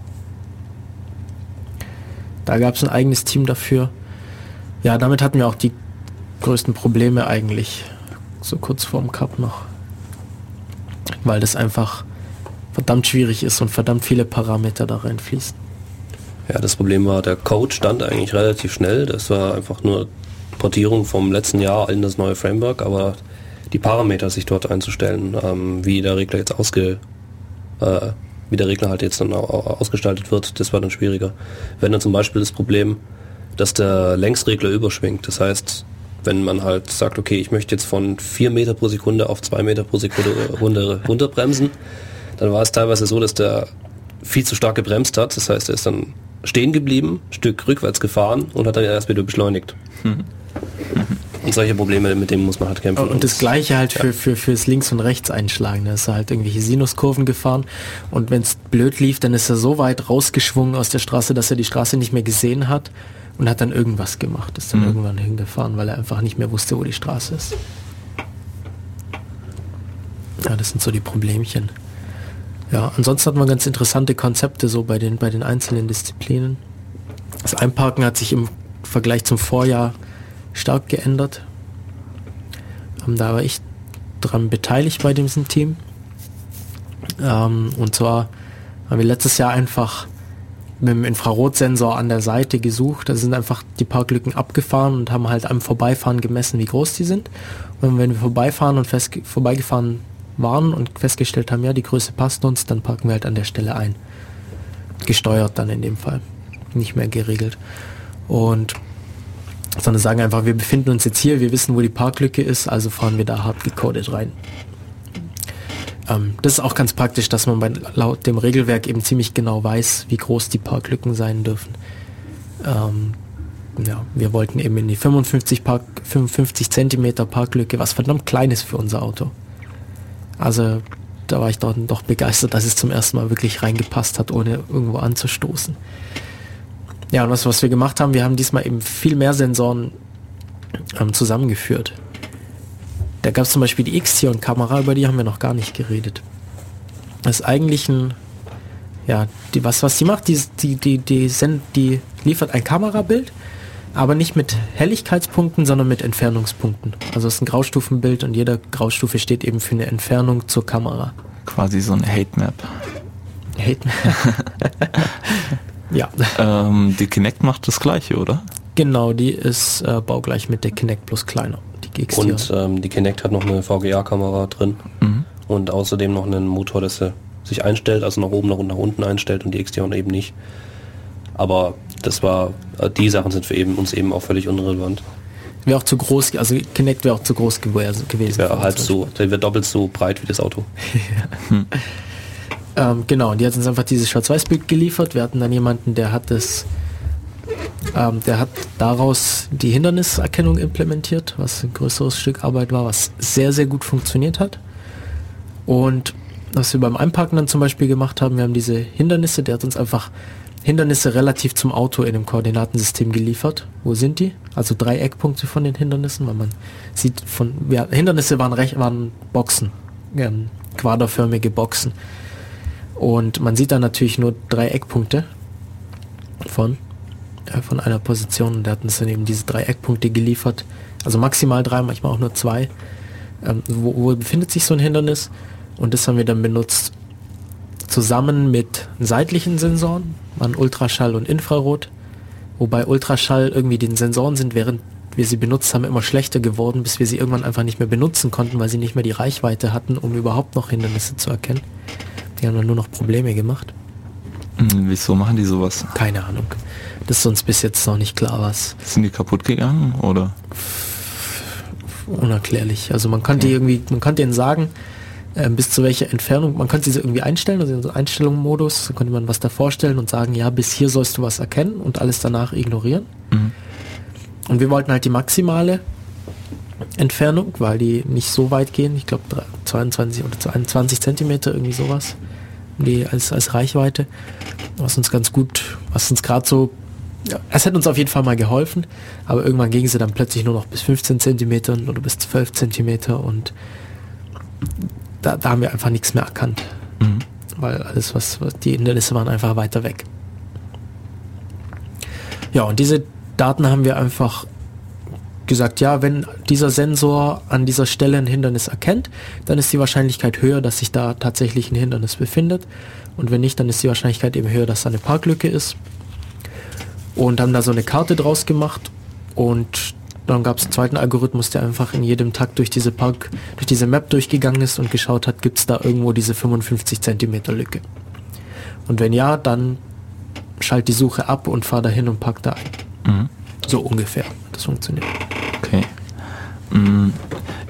Da gab es ein eigenes Team dafür. Ja, damit hatten wir auch die größten Probleme eigentlich, so kurz vorm Cup noch. Weil das einfach verdammt schwierig ist und verdammt viele Parameter da reinfließen. Ja, das Problem war, der Code stand eigentlich relativ schnell. Das war einfach nur Portierung vom letzten Jahr in das neue Framework, aber die Parameter sich dort einzustellen, ähm, wie der Regler jetzt ausge, äh, wie der Regler halt jetzt dann ausgestaltet wird, das war dann schwieriger. Wenn dann zum Beispiel das Problem, dass der Längsregler überschwingt. Das heißt, wenn man halt sagt, okay, ich möchte jetzt von 4 Meter pro Sekunde auf 2 Meter pro Sekunde runter, runterbremsen, dann war es teilweise so, dass der viel zu stark gebremst hat. Das heißt, er ist dann stehen geblieben, Stück rückwärts gefahren und hat dann erst wieder beschleunigt. Mhm. Und solche Probleme, mit denen muss man halt kämpfen. Und das gleiche halt ja. für, für, fürs Links- und Rechts einschlagen. Da ist er halt irgendwelche Sinuskurven gefahren und wenn es blöd lief, dann ist er so weit rausgeschwungen aus der Straße, dass er die Straße nicht mehr gesehen hat und hat dann irgendwas gemacht. Ist dann mhm. irgendwann hingefahren, weil er einfach nicht mehr wusste, wo die Straße ist. Ja, das sind so die Problemchen. Ja, ansonsten hat man ganz interessante Konzepte so bei den, bei den einzelnen Disziplinen. Das Einparken hat sich im Vergleich zum Vorjahr stark geändert. Ähm, da war ich dran beteiligt bei diesem Team. Ähm, und zwar haben wir letztes Jahr einfach mit dem Infrarotsensor an der Seite gesucht. Da sind einfach die Parklücken abgefahren und haben halt am Vorbeifahren gemessen, wie groß die sind. Und wenn wir vorbeifahren und fest, vorbeigefahren waren und festgestellt haben, ja, die Größe passt uns, dann parken wir halt an der Stelle ein. Gesteuert dann in dem Fall. Nicht mehr geregelt. Und sondern sagen einfach, wir befinden uns jetzt hier, wir wissen, wo die Parklücke ist, also fahren wir da hart gecodet rein. Ähm, das ist auch ganz praktisch, dass man bei, laut dem Regelwerk eben ziemlich genau weiß, wie groß die Parklücken sein dürfen. Ähm, ja, wir wollten eben in die 55, Park, 55 Zentimeter Parklücke, was verdammt klein ist für unser Auto. Also da war ich doch, doch begeistert, dass es zum ersten Mal wirklich reingepasst hat, ohne irgendwo anzustoßen. Ja, und was, was wir gemacht haben, wir haben diesmal eben viel mehr Sensoren ähm, zusammengeführt. Da gab es zum Beispiel die X-Tion-Kamera, über die haben wir noch gar nicht geredet. Das ist eigentlich ein, ja, die, was, was die macht, die, die, die, die, send, die liefert ein Kamerabild, aber nicht mit Helligkeitspunkten, sondern mit Entfernungspunkten. Also es ist ein Graustufenbild und jede Graustufe steht eben für eine Entfernung zur Kamera. Quasi so eine Hate Map. Hate Map. Ja. Ähm, die Kinect macht das gleiche, oder? Genau, die ist äh, baugleich mit der Kinect plus kleiner. Die und ähm, die Kinect hat noch eine VGA-Kamera drin mhm. und außerdem noch einen Motor, dass er sich einstellt, also nach oben, nach, nach unten einstellt und die XTR eben nicht. Aber das war, äh, die Sachen sind für eben, uns eben auch völlig unrelevant. Wäre auch zu groß, also Kinect wäre auch zu groß gewesen. Wäre halb so, der wird doppelt so breit wie das Auto. hm. Ähm, genau, und die hat uns einfach dieses Schwarz-Weiß-Bild geliefert. Wir hatten dann jemanden, der hat das, ähm, der hat daraus die Hinderniserkennung implementiert, was ein größeres Stück Arbeit war, was sehr, sehr gut funktioniert hat. Und was wir beim Einparken dann zum Beispiel gemacht haben, wir haben diese Hindernisse, der hat uns einfach Hindernisse relativ zum Auto in dem Koordinatensystem geliefert. Wo sind die? Also drei Eckpunkte von den Hindernissen, weil man sieht von, ja, Hindernisse waren, recht, waren Boxen, ähm, quaderförmige Boxen. Und man sieht da natürlich nur drei Eckpunkte von, von einer Position. Und der hat uns dann eben diese drei Eckpunkte geliefert. Also maximal drei, manchmal auch nur zwei. Ähm, wo, wo befindet sich so ein Hindernis? Und das haben wir dann benutzt zusammen mit seitlichen Sensoren, waren Ultraschall und Infrarot. Wobei Ultraschall irgendwie den Sensoren sind, während wir sie benutzt haben, immer schlechter geworden, bis wir sie irgendwann einfach nicht mehr benutzen konnten, weil sie nicht mehr die Reichweite hatten, um überhaupt noch Hindernisse zu erkennen. Die haben dann nur noch Probleme gemacht. Hm, wieso machen die sowas? Keine Ahnung. Das ist uns bis jetzt noch nicht klar, was. Sind die kaputt gegangen oder? Unerklärlich. Also man kann okay. irgendwie, man kann denen sagen, äh, bis zu welcher Entfernung, man kann sie irgendwie einstellen, also in so Einstellungsmodus, da könnte man was da vorstellen und sagen, ja, bis hier sollst du was erkennen und alles danach ignorieren. Mhm. Und wir wollten halt die maximale Entfernung, weil die nicht so weit gehen, ich glaube 22 oder 22 Zentimeter, irgendwie sowas die als, als Reichweite, was uns ganz gut, was uns gerade so, ja, es hat uns auf jeden Fall mal geholfen, aber irgendwann ging sie dann plötzlich nur noch bis 15 Zentimetern oder bis 12 Zentimeter und da, da haben wir einfach nichts mehr erkannt. Mhm. Weil alles, was, was die Hindernisse waren, einfach weiter weg. Ja, und diese Daten haben wir einfach gesagt, ja, wenn dieser Sensor an dieser Stelle ein Hindernis erkennt, dann ist die Wahrscheinlichkeit höher, dass sich da tatsächlich ein Hindernis befindet. Und wenn nicht, dann ist die Wahrscheinlichkeit eben höher, dass da eine Parklücke ist. Und haben da so eine Karte draus gemacht und dann gab es einen zweiten Algorithmus, der einfach in jedem Takt durch diese Park, durch diese Map durchgegangen ist und geschaut hat, gibt es da irgendwo diese 55 Zentimeter Lücke. Und wenn ja, dann schalt die Suche ab und fahr dahin und pack da ein. Mhm. So ungefähr. Das funktioniert. Okay. Mhm.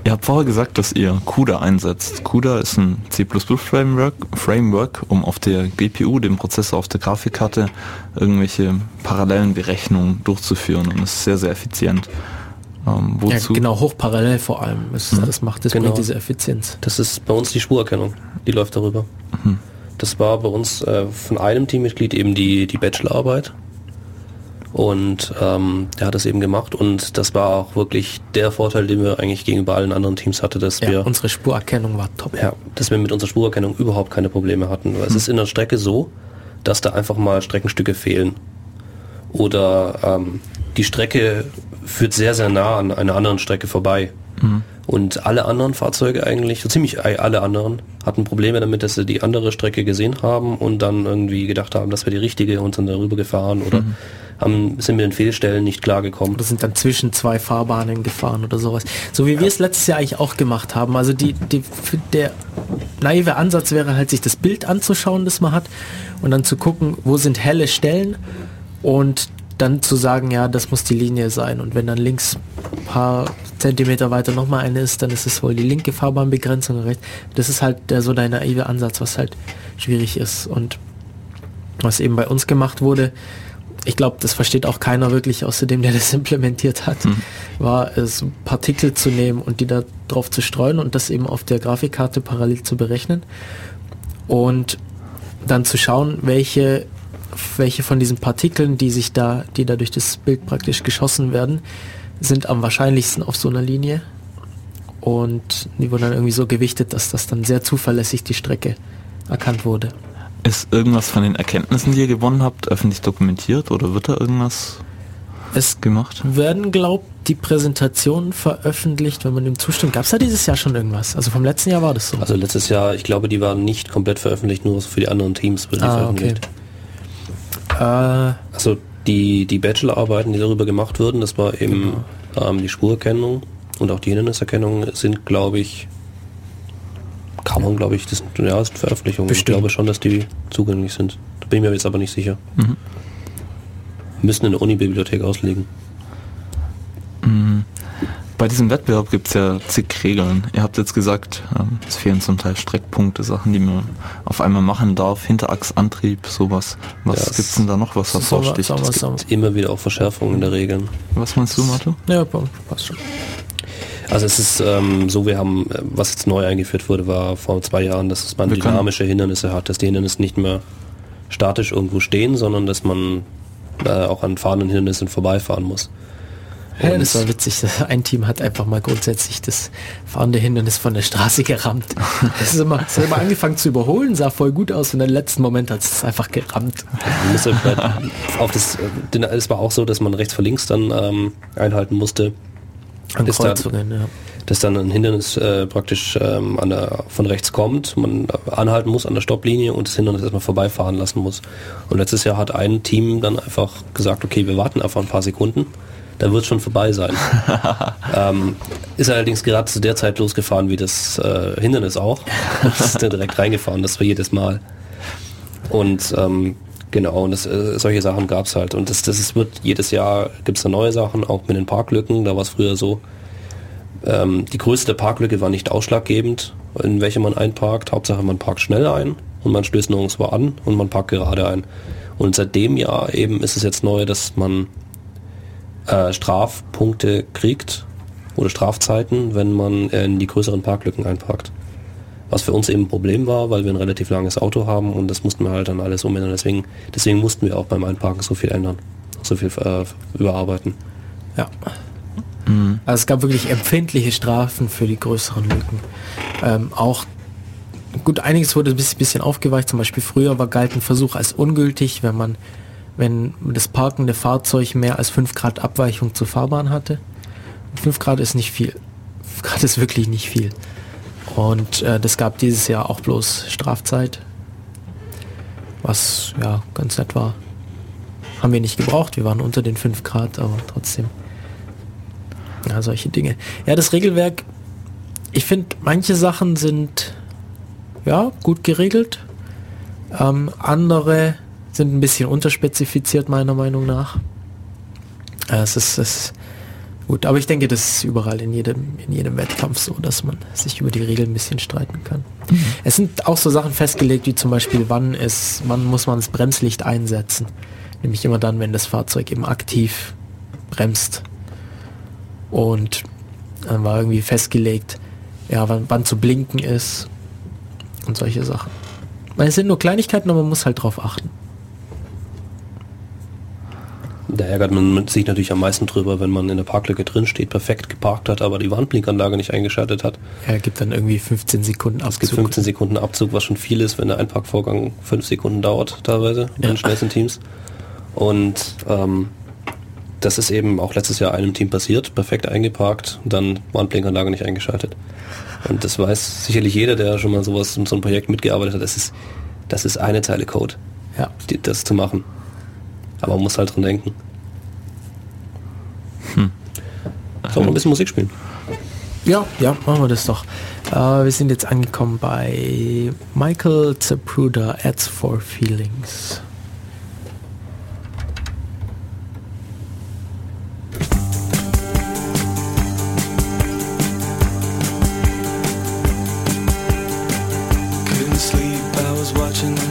Ihr habt vorher gesagt, dass ihr CUDA einsetzt. CUDA ist ein C++-Framework, Framework, um auf der GPU, dem Prozessor auf der Grafikkarte, irgendwelche parallelen Berechnungen durchzuführen und ist sehr, sehr effizient. Ähm, wozu? Ja, genau, hochparallel vor allem. Es, mhm. Das macht das genau. diese Effizienz. Das ist bei uns die Spurerkennung, die läuft darüber. Mhm. Das war bei uns äh, von einem Teammitglied eben die, die Bachelorarbeit. Und ähm, der hat das eben gemacht und das war auch wirklich der Vorteil, den wir eigentlich gegenüber allen anderen Teams hatten, dass ja, wir... unsere Spurerkennung war top. Ja, dass wir mit unserer Spurerkennung überhaupt keine Probleme hatten. Weil mhm. Es ist in der Strecke so, dass da einfach mal Streckenstücke fehlen. Oder ähm, die Strecke führt sehr, sehr nah an einer anderen Strecke vorbei. Mhm. Und alle anderen Fahrzeuge eigentlich, so ziemlich alle anderen, hatten Probleme damit, dass sie die andere Strecke gesehen haben und dann irgendwie gedacht haben, das wäre die richtige und sind darüber gefahren oder mhm. haben, sind mit den Fehlstellen nicht klargekommen. Oder sind dann zwischen zwei Fahrbahnen gefahren oder sowas. So wie ja. wir es letztes Jahr eigentlich auch gemacht haben. Also die, die, der naive Ansatz wäre halt, sich das Bild anzuschauen, das man hat und dann zu gucken, wo sind helle Stellen und dann zu sagen, ja, das muss die Linie sein. Und wenn dann links ein paar Zentimeter weiter nochmal eine ist, dann ist es wohl die linke Fahrbahnbegrenzung rechts. Das ist halt der so der naive Ansatz, was halt schwierig ist. Und was eben bei uns gemacht wurde, ich glaube, das versteht auch keiner wirklich, außer dem, der das implementiert hat, mhm. war es, Partikel zu nehmen und die da drauf zu streuen und das eben auf der Grafikkarte parallel zu berechnen. Und dann zu schauen, welche welche von diesen Partikeln, die sich da, die da durch das Bild praktisch geschossen werden, sind am wahrscheinlichsten auf so einer Linie. Und die wurden dann irgendwie so gewichtet, dass das dann sehr zuverlässig die Strecke erkannt wurde. Ist irgendwas von den Erkenntnissen, die ihr gewonnen habt, öffentlich dokumentiert oder wird da irgendwas es gemacht? werden, glaubt die Präsentationen veröffentlicht, wenn man dem zustimmt. Gab es da dieses Jahr schon irgendwas? Also vom letzten Jahr war das so. Also letztes Jahr, ich glaube, die waren nicht komplett veröffentlicht, nur für die anderen Teams wurden die ah, veröffentlicht. Okay. Äh, also die, die Bachelorarbeiten, die darüber gemacht wurden, das war eben genau. ähm, die Spurerkennung und auch die Hinderniserkennung sind, glaube ich, kann man, glaube ich, das ja, sind Veröffentlichungen. Bestimmt. Ich glaube schon, dass die zugänglich sind. Da bin ich mir jetzt aber nicht sicher. Mhm. Müssen in der Uni-Bibliothek auslegen. Mhm. Bei diesem Wettbewerb gibt es ja zig Regeln. Ihr habt jetzt gesagt, ähm, es fehlen zum Teil Streckpunkte, Sachen, die man auf einmal machen darf, Hinterachsantrieb, sowas. Was ja, gibt's denn da noch, was hervorsticht? Es gibt immer wieder auch Verschärfungen in der Regeln. Was meinst du, Mathe? Ja, passt schon. Also es ist ähm, so, wir haben, was jetzt neu eingeführt wurde, war vor zwei Jahren, dass man wir dynamische Hindernisse hat, dass die Hindernisse nicht mehr statisch irgendwo stehen, sondern dass man äh, auch an fahrenden Hindernissen vorbeifahren muss. Ja, das war witzig. Ein Team hat einfach mal grundsätzlich das fahrende Hindernis von der Straße gerammt. Es ist immer, es hat immer angefangen zu überholen, sah voll gut aus und im letzten Moment hat es einfach gerammt. auf das, es war auch so, dass man rechts vor links dann ähm, einhalten musste. An dass Kreuzungen, dann, ja. Dass dann ein Hindernis äh, praktisch ähm, an der, von rechts kommt, man anhalten muss an der Stopplinie und das Hindernis erstmal vorbeifahren lassen muss. Und letztes Jahr hat ein Team dann einfach gesagt, okay, wir warten einfach ein paar Sekunden da wird schon vorbei sein. ähm, ist allerdings gerade zu der Zeit losgefahren wie das äh, Hindernis auch. ist direkt reingefahren, das war jedes Mal. Und ähm, genau, und das, äh, solche Sachen gab es halt. Und das, das wird jedes Jahr gibt es da neue Sachen, auch mit den Parklücken. Da war es früher so. Ähm, die größte Parklücke war nicht ausschlaggebend, in welche man einparkt. Hauptsache man parkt schnell ein und man stößt nirgendwo an und man parkt gerade ein. Und seit dem Jahr eben ist es jetzt neu, dass man äh, Strafpunkte kriegt oder Strafzeiten, wenn man in die größeren Parklücken einparkt. Was für uns eben ein Problem war, weil wir ein relativ langes Auto haben und das mussten wir halt dann alles umändern. Deswegen, deswegen mussten wir auch beim Einparken so viel ändern, so viel äh, überarbeiten. Ja. Mhm. Also es gab wirklich empfindliche Strafen für die größeren Lücken. Ähm, auch gut, einiges wurde ein bisschen, bisschen aufgeweicht. Zum Beispiel früher war galt ein Versuch als ungültig, wenn man wenn das parkende Fahrzeug mehr als 5 Grad Abweichung zur Fahrbahn hatte. 5 Grad ist nicht viel. 5 Grad ist wirklich nicht viel. Und äh, das gab dieses Jahr auch bloß Strafzeit. Was ja ganz nett war. Haben wir nicht gebraucht, wir waren unter den 5 Grad, aber trotzdem. Ja, solche Dinge. Ja, das Regelwerk, ich finde, manche Sachen sind ja gut geregelt. Ähm, andere sind ein bisschen unterspezifiziert, meiner Meinung nach. Äh, es ist, es gut, aber ich denke, das ist überall in jedem, in jedem Wettkampf so, dass man sich über die Regeln ein bisschen streiten kann. Mhm. Es sind auch so Sachen festgelegt, wie zum Beispiel, wann ist, wann muss man das Bremslicht einsetzen. Nämlich immer dann, wenn das Fahrzeug eben aktiv bremst. Und dann war irgendwie festgelegt, ja, wann, wann zu blinken ist und solche Sachen. Es sind nur Kleinigkeiten, aber man muss halt drauf achten. Da ärgert man sich natürlich am meisten drüber, wenn man in der Parklücke drin steht, perfekt geparkt hat, aber die Warnblinkanlage nicht eingeschaltet hat. Ja, gibt dann irgendwie 15 Sekunden Abzug. Es gibt 15 Sekunden Abzug, was schon viel ist, wenn der Einparkvorgang 5 Sekunden dauert, teilweise, in den schnellsten Teams. Und ähm, das ist eben auch letztes Jahr einem Team passiert, perfekt eingeparkt, dann Warnblinkanlage nicht eingeschaltet. Und das weiß sicherlich jeder, der schon mal sowas in so einem Projekt mitgearbeitet hat. Das ist, das ist eine Zeile Code, ja. das zu machen. Aber man muss halt dran denken. Hm. Sollen wir ein bisschen Musik spielen? Ja, ja, machen wir das doch. Äh, wir sind jetzt angekommen bei Michael Zapruder, Ads for Feelings. Couldn't sleep, I was watching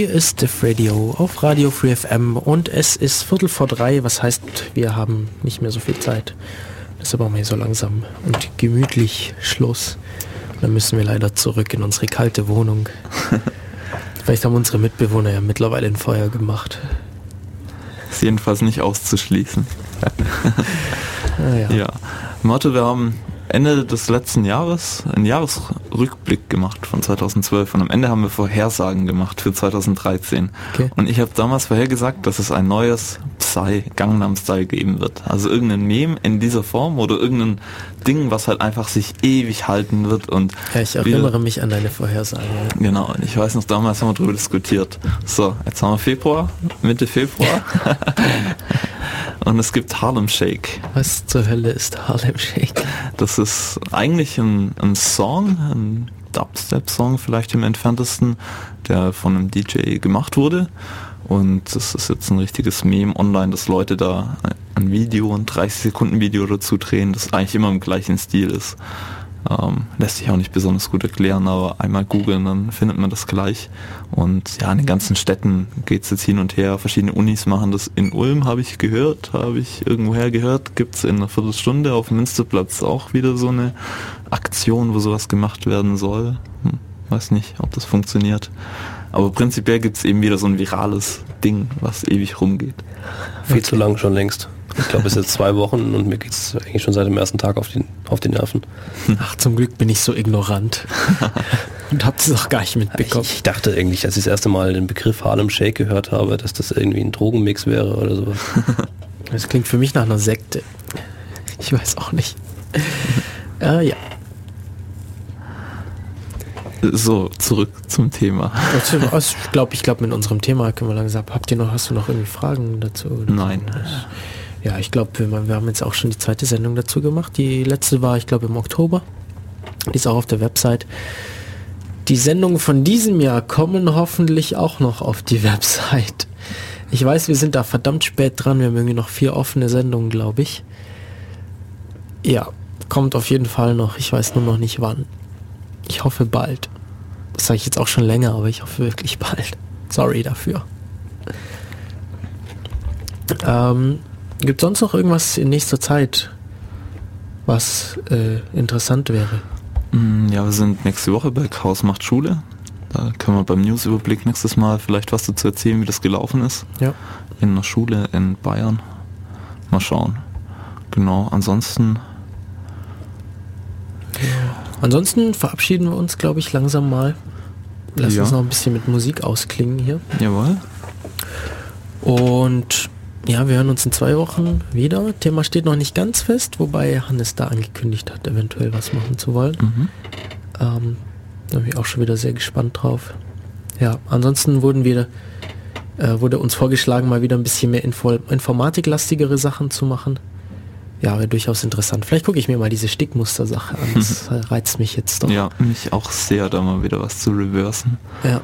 Hier ist Def Radio auf Radio Free FM und es ist Viertel vor drei, was heißt, wir haben nicht mehr so viel Zeit. Deshalb machen wir so langsam und gemütlich Schluss. dann müssen wir leider zurück in unsere kalte Wohnung. Vielleicht haben unsere Mitbewohner ja mittlerweile ein Feuer gemacht. Ist jedenfalls nicht auszuschließen. ah, ja. ja. Motto, wir haben Ende des letzten Jahres einen Jahresrückblick gemacht von 2012 und am Ende haben wir Vorhersagen gemacht für 2013. Okay. Und ich habe damals vorhergesagt, dass es ein neues Psy Gangnam Style geben wird. Also irgendein Meme in dieser Form oder irgendein Ding, was halt einfach sich ewig halten wird und Ja, ich erinnere mich an deine Vorhersage. Genau, und ich weiß noch, damals haben wir darüber diskutiert. So, jetzt haben wir Februar, Mitte Februar. Und es gibt Harlem Shake. Was zur Hölle ist Harlem Shake? Das ist eigentlich ein, ein Song, ein Dubstep-Song vielleicht im entferntesten, der von einem DJ gemacht wurde. Und das ist jetzt ein richtiges Meme online, dass Leute da ein Video, ein 30 Sekunden Video dazu drehen, das eigentlich immer im gleichen Stil ist. Ähm, lässt sich auch nicht besonders gut erklären, aber einmal googeln, dann findet man das gleich. Und ja, in den ganzen Städten geht es jetzt hin und her. Verschiedene Unis machen das. In Ulm habe ich gehört, habe ich irgendwoher gehört, gibt es in einer Viertelstunde auf Münsterplatz auch wieder so eine Aktion, wo sowas gemacht werden soll. Hm, weiß nicht, ob das funktioniert. Aber prinzipiell gibt es eben wieder so ein virales Ding, was ewig rumgeht. Viel zu lang schon längst. Ich glaube, es ist jetzt zwei Wochen und mir geht es eigentlich schon seit dem ersten Tag auf, den, auf die Nerven. Ach, zum Glück bin ich so ignorant. und habt es auch gar nicht mitbekommen. Ich, ich, dachte eigentlich, als ich das erste Mal den Begriff Harlem Shake gehört habe, dass das irgendwie ein Drogenmix wäre oder sowas. Das klingt für mich nach einer Sekte. Ich weiß auch nicht. äh, ja. So, zurück zum Thema. Also, ich glaube, ich glaube, mit unserem Thema können wir langsam. Habt ihr noch, hast du noch irgendwie Fragen dazu? Nein. Ja, ich glaube, wir, wir, haben jetzt auch schon die zweite Sendung dazu gemacht. Die letzte war, ich glaube, im Oktober. Die ist auch auf der Website. Die Sendungen von diesem Jahr kommen hoffentlich auch noch auf die Website. Ich weiß, wir sind da verdammt spät dran. Wir haben irgendwie noch vier offene Sendungen, glaube ich. Ja, kommt auf jeden Fall noch. Ich weiß nur noch nicht wann. Ich hoffe bald. Das sage ich jetzt auch schon länger, aber ich hoffe wirklich bald. Sorry dafür. Ähm, Gibt sonst noch irgendwas in nächster Zeit, was äh, interessant wäre? Mm, ja, wir sind nächste Woche bei Chaos macht Schule. Da können wir beim Newsüberblick nächstes Mal vielleicht was dazu erzählen, wie das gelaufen ist. Ja. In einer Schule in Bayern. Mal schauen. Genau, ansonsten. Ja. Ansonsten verabschieden wir uns, glaube ich, langsam mal. Lass ja. uns noch ein bisschen mit Musik ausklingen hier. Jawohl. Und ja, wir hören uns in zwei Wochen wieder. Thema steht noch nicht ganz fest, wobei Hannes da angekündigt hat, eventuell was machen zu wollen. Mhm. Ähm, da bin ich auch schon wieder sehr gespannt drauf. Ja, ansonsten wurden wir, äh, wurde uns vorgeschlagen, mal wieder ein bisschen mehr Info informatiklastigere Sachen zu machen. Ja, wäre durchaus interessant. Vielleicht gucke ich mir mal diese Stickmuster-Sache an. Das reizt mich jetzt doch. Ja, mich auch sehr, da mal wieder was zu reversen. Ja.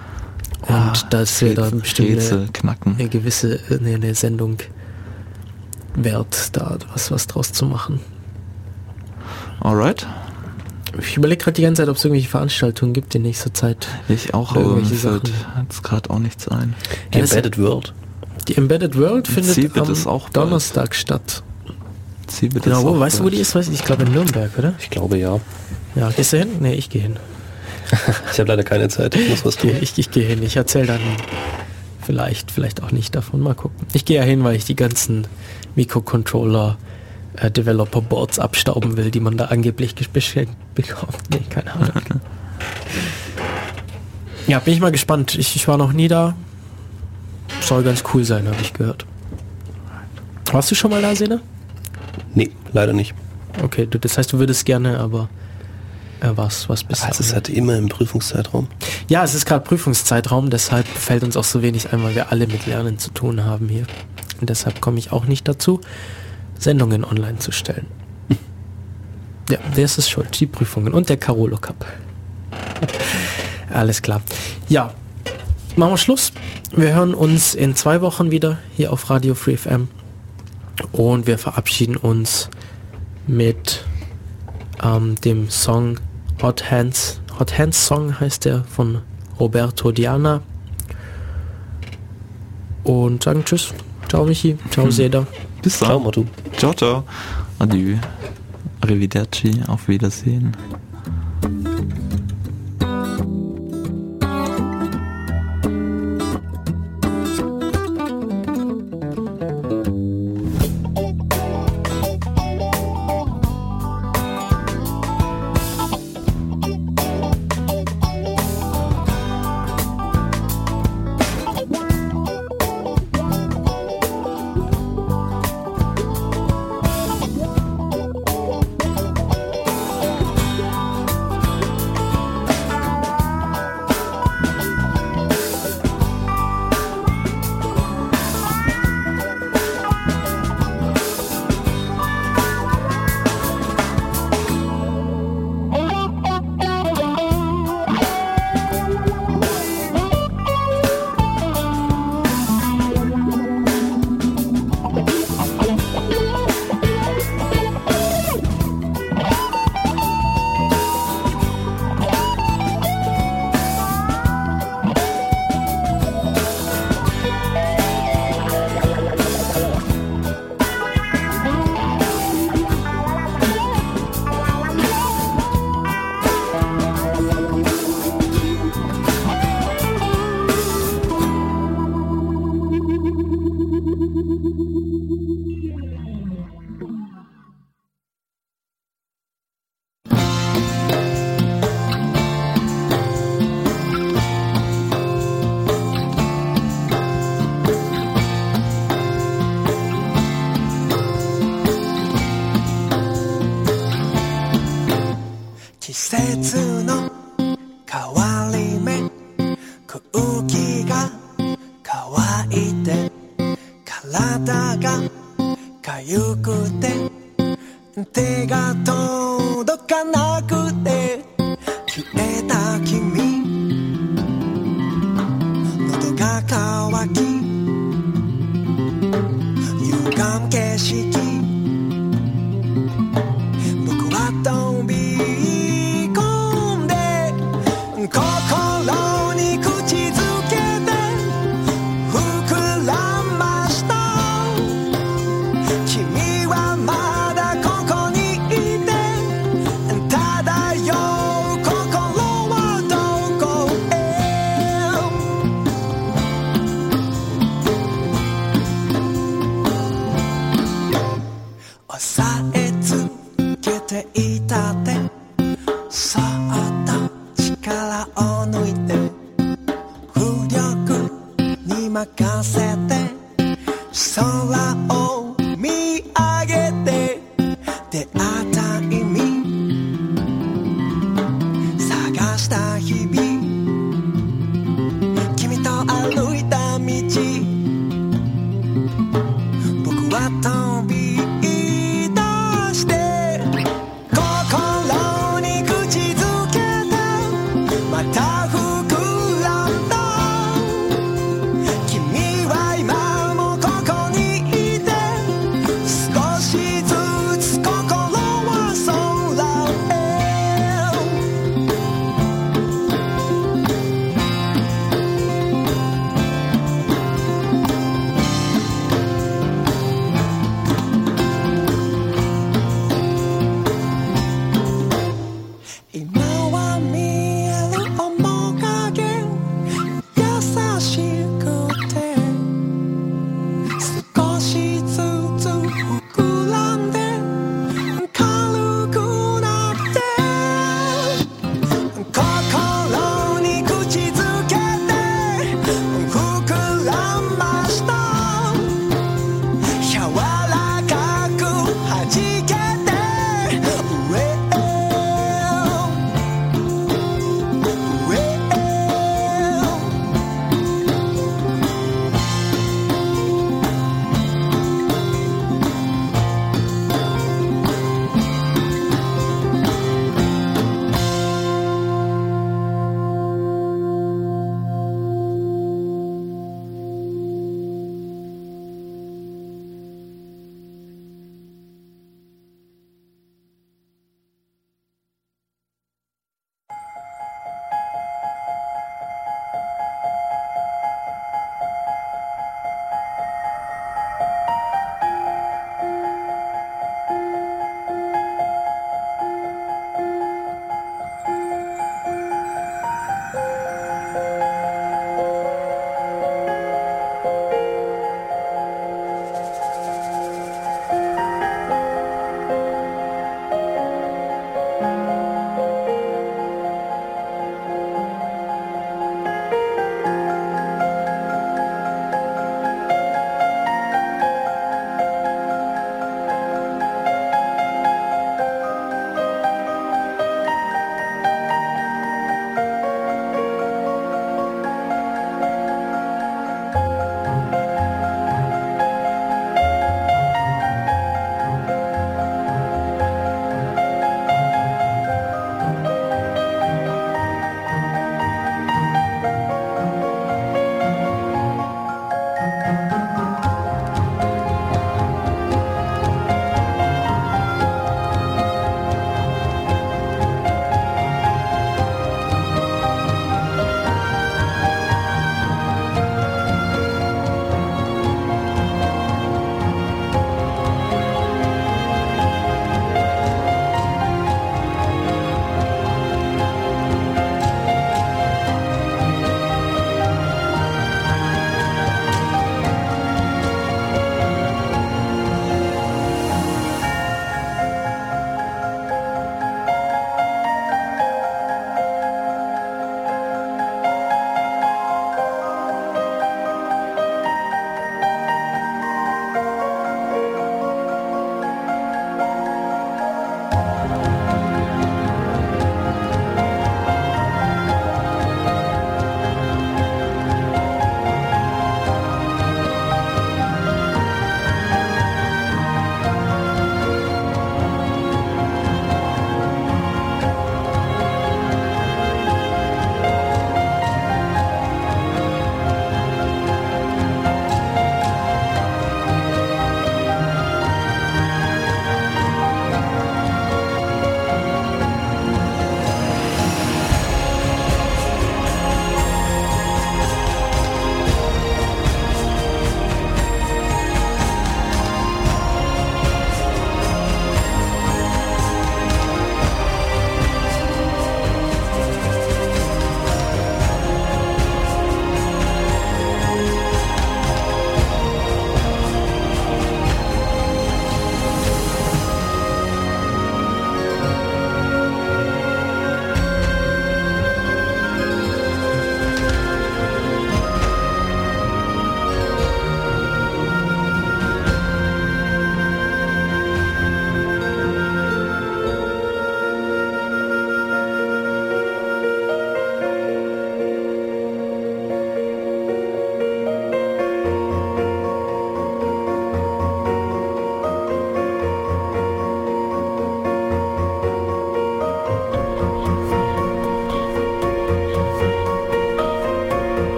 Und ja, dass wir da bestimmt Rätsel, knacken. eine gewisse eine, eine Sendung wert, da was, was draus zu machen. Alright. Ich überlege gerade die ganze Zeit, ob es irgendwelche Veranstaltungen gibt in nächster Zeit. Ich auch, aber mir fällt jetzt gerade auch nichts ein. Die Embedded World. Die Embedded World findet am auch Donnerstag statt. Cebit genau, wo, weißt du, wo die ist? Weiß ich, ich glaube in Nürnberg, oder? Ich glaube ja. Ja, gehst du hin? Nee, ich gehe hin. ich habe leider keine Zeit, ich muss was tun. Ich, ich gehe hin, ich erzähle dann vielleicht, vielleicht auch nicht davon, mal gucken. Ich gehe ja hin, weil ich die ganzen Mikrocontroller äh, Developer Boards abstauben will, die man da angeblich geschenkt bekommt. Nee, keine Ahnung. ja, bin ich mal gespannt. Ich, ich war noch nie da. Soll ganz cool sein, habe ich gehört. Warst du schon mal da, Sene? Nee, leider nicht. Okay, du, das heißt, du würdest gerne, aber äh, was, was bist also es halt immer im Prüfungszeitraum? Ja, es ist gerade Prüfungszeitraum, deshalb fällt uns auch so wenig ein, weil wir alle mit Lernen zu tun haben hier. Und deshalb komme ich auch nicht dazu, Sendungen online zu stellen. Ja, der ist es schuld, die Prüfungen und der Carolo Cup. Alles klar. Ja, machen wir Schluss. Wir hören uns in zwei Wochen wieder hier auf Radio Free FM. Und wir verabschieden uns mit ähm, dem Song Hot Hands. Hot Hands Song heißt der von Roberto Diana. und sagen Tschüss. Ciao Michi, ciao hm. Seda. Bis dann. Ciao Motto. Ciao, ciao. Adieu. Arrivederci, auf Wiedersehen.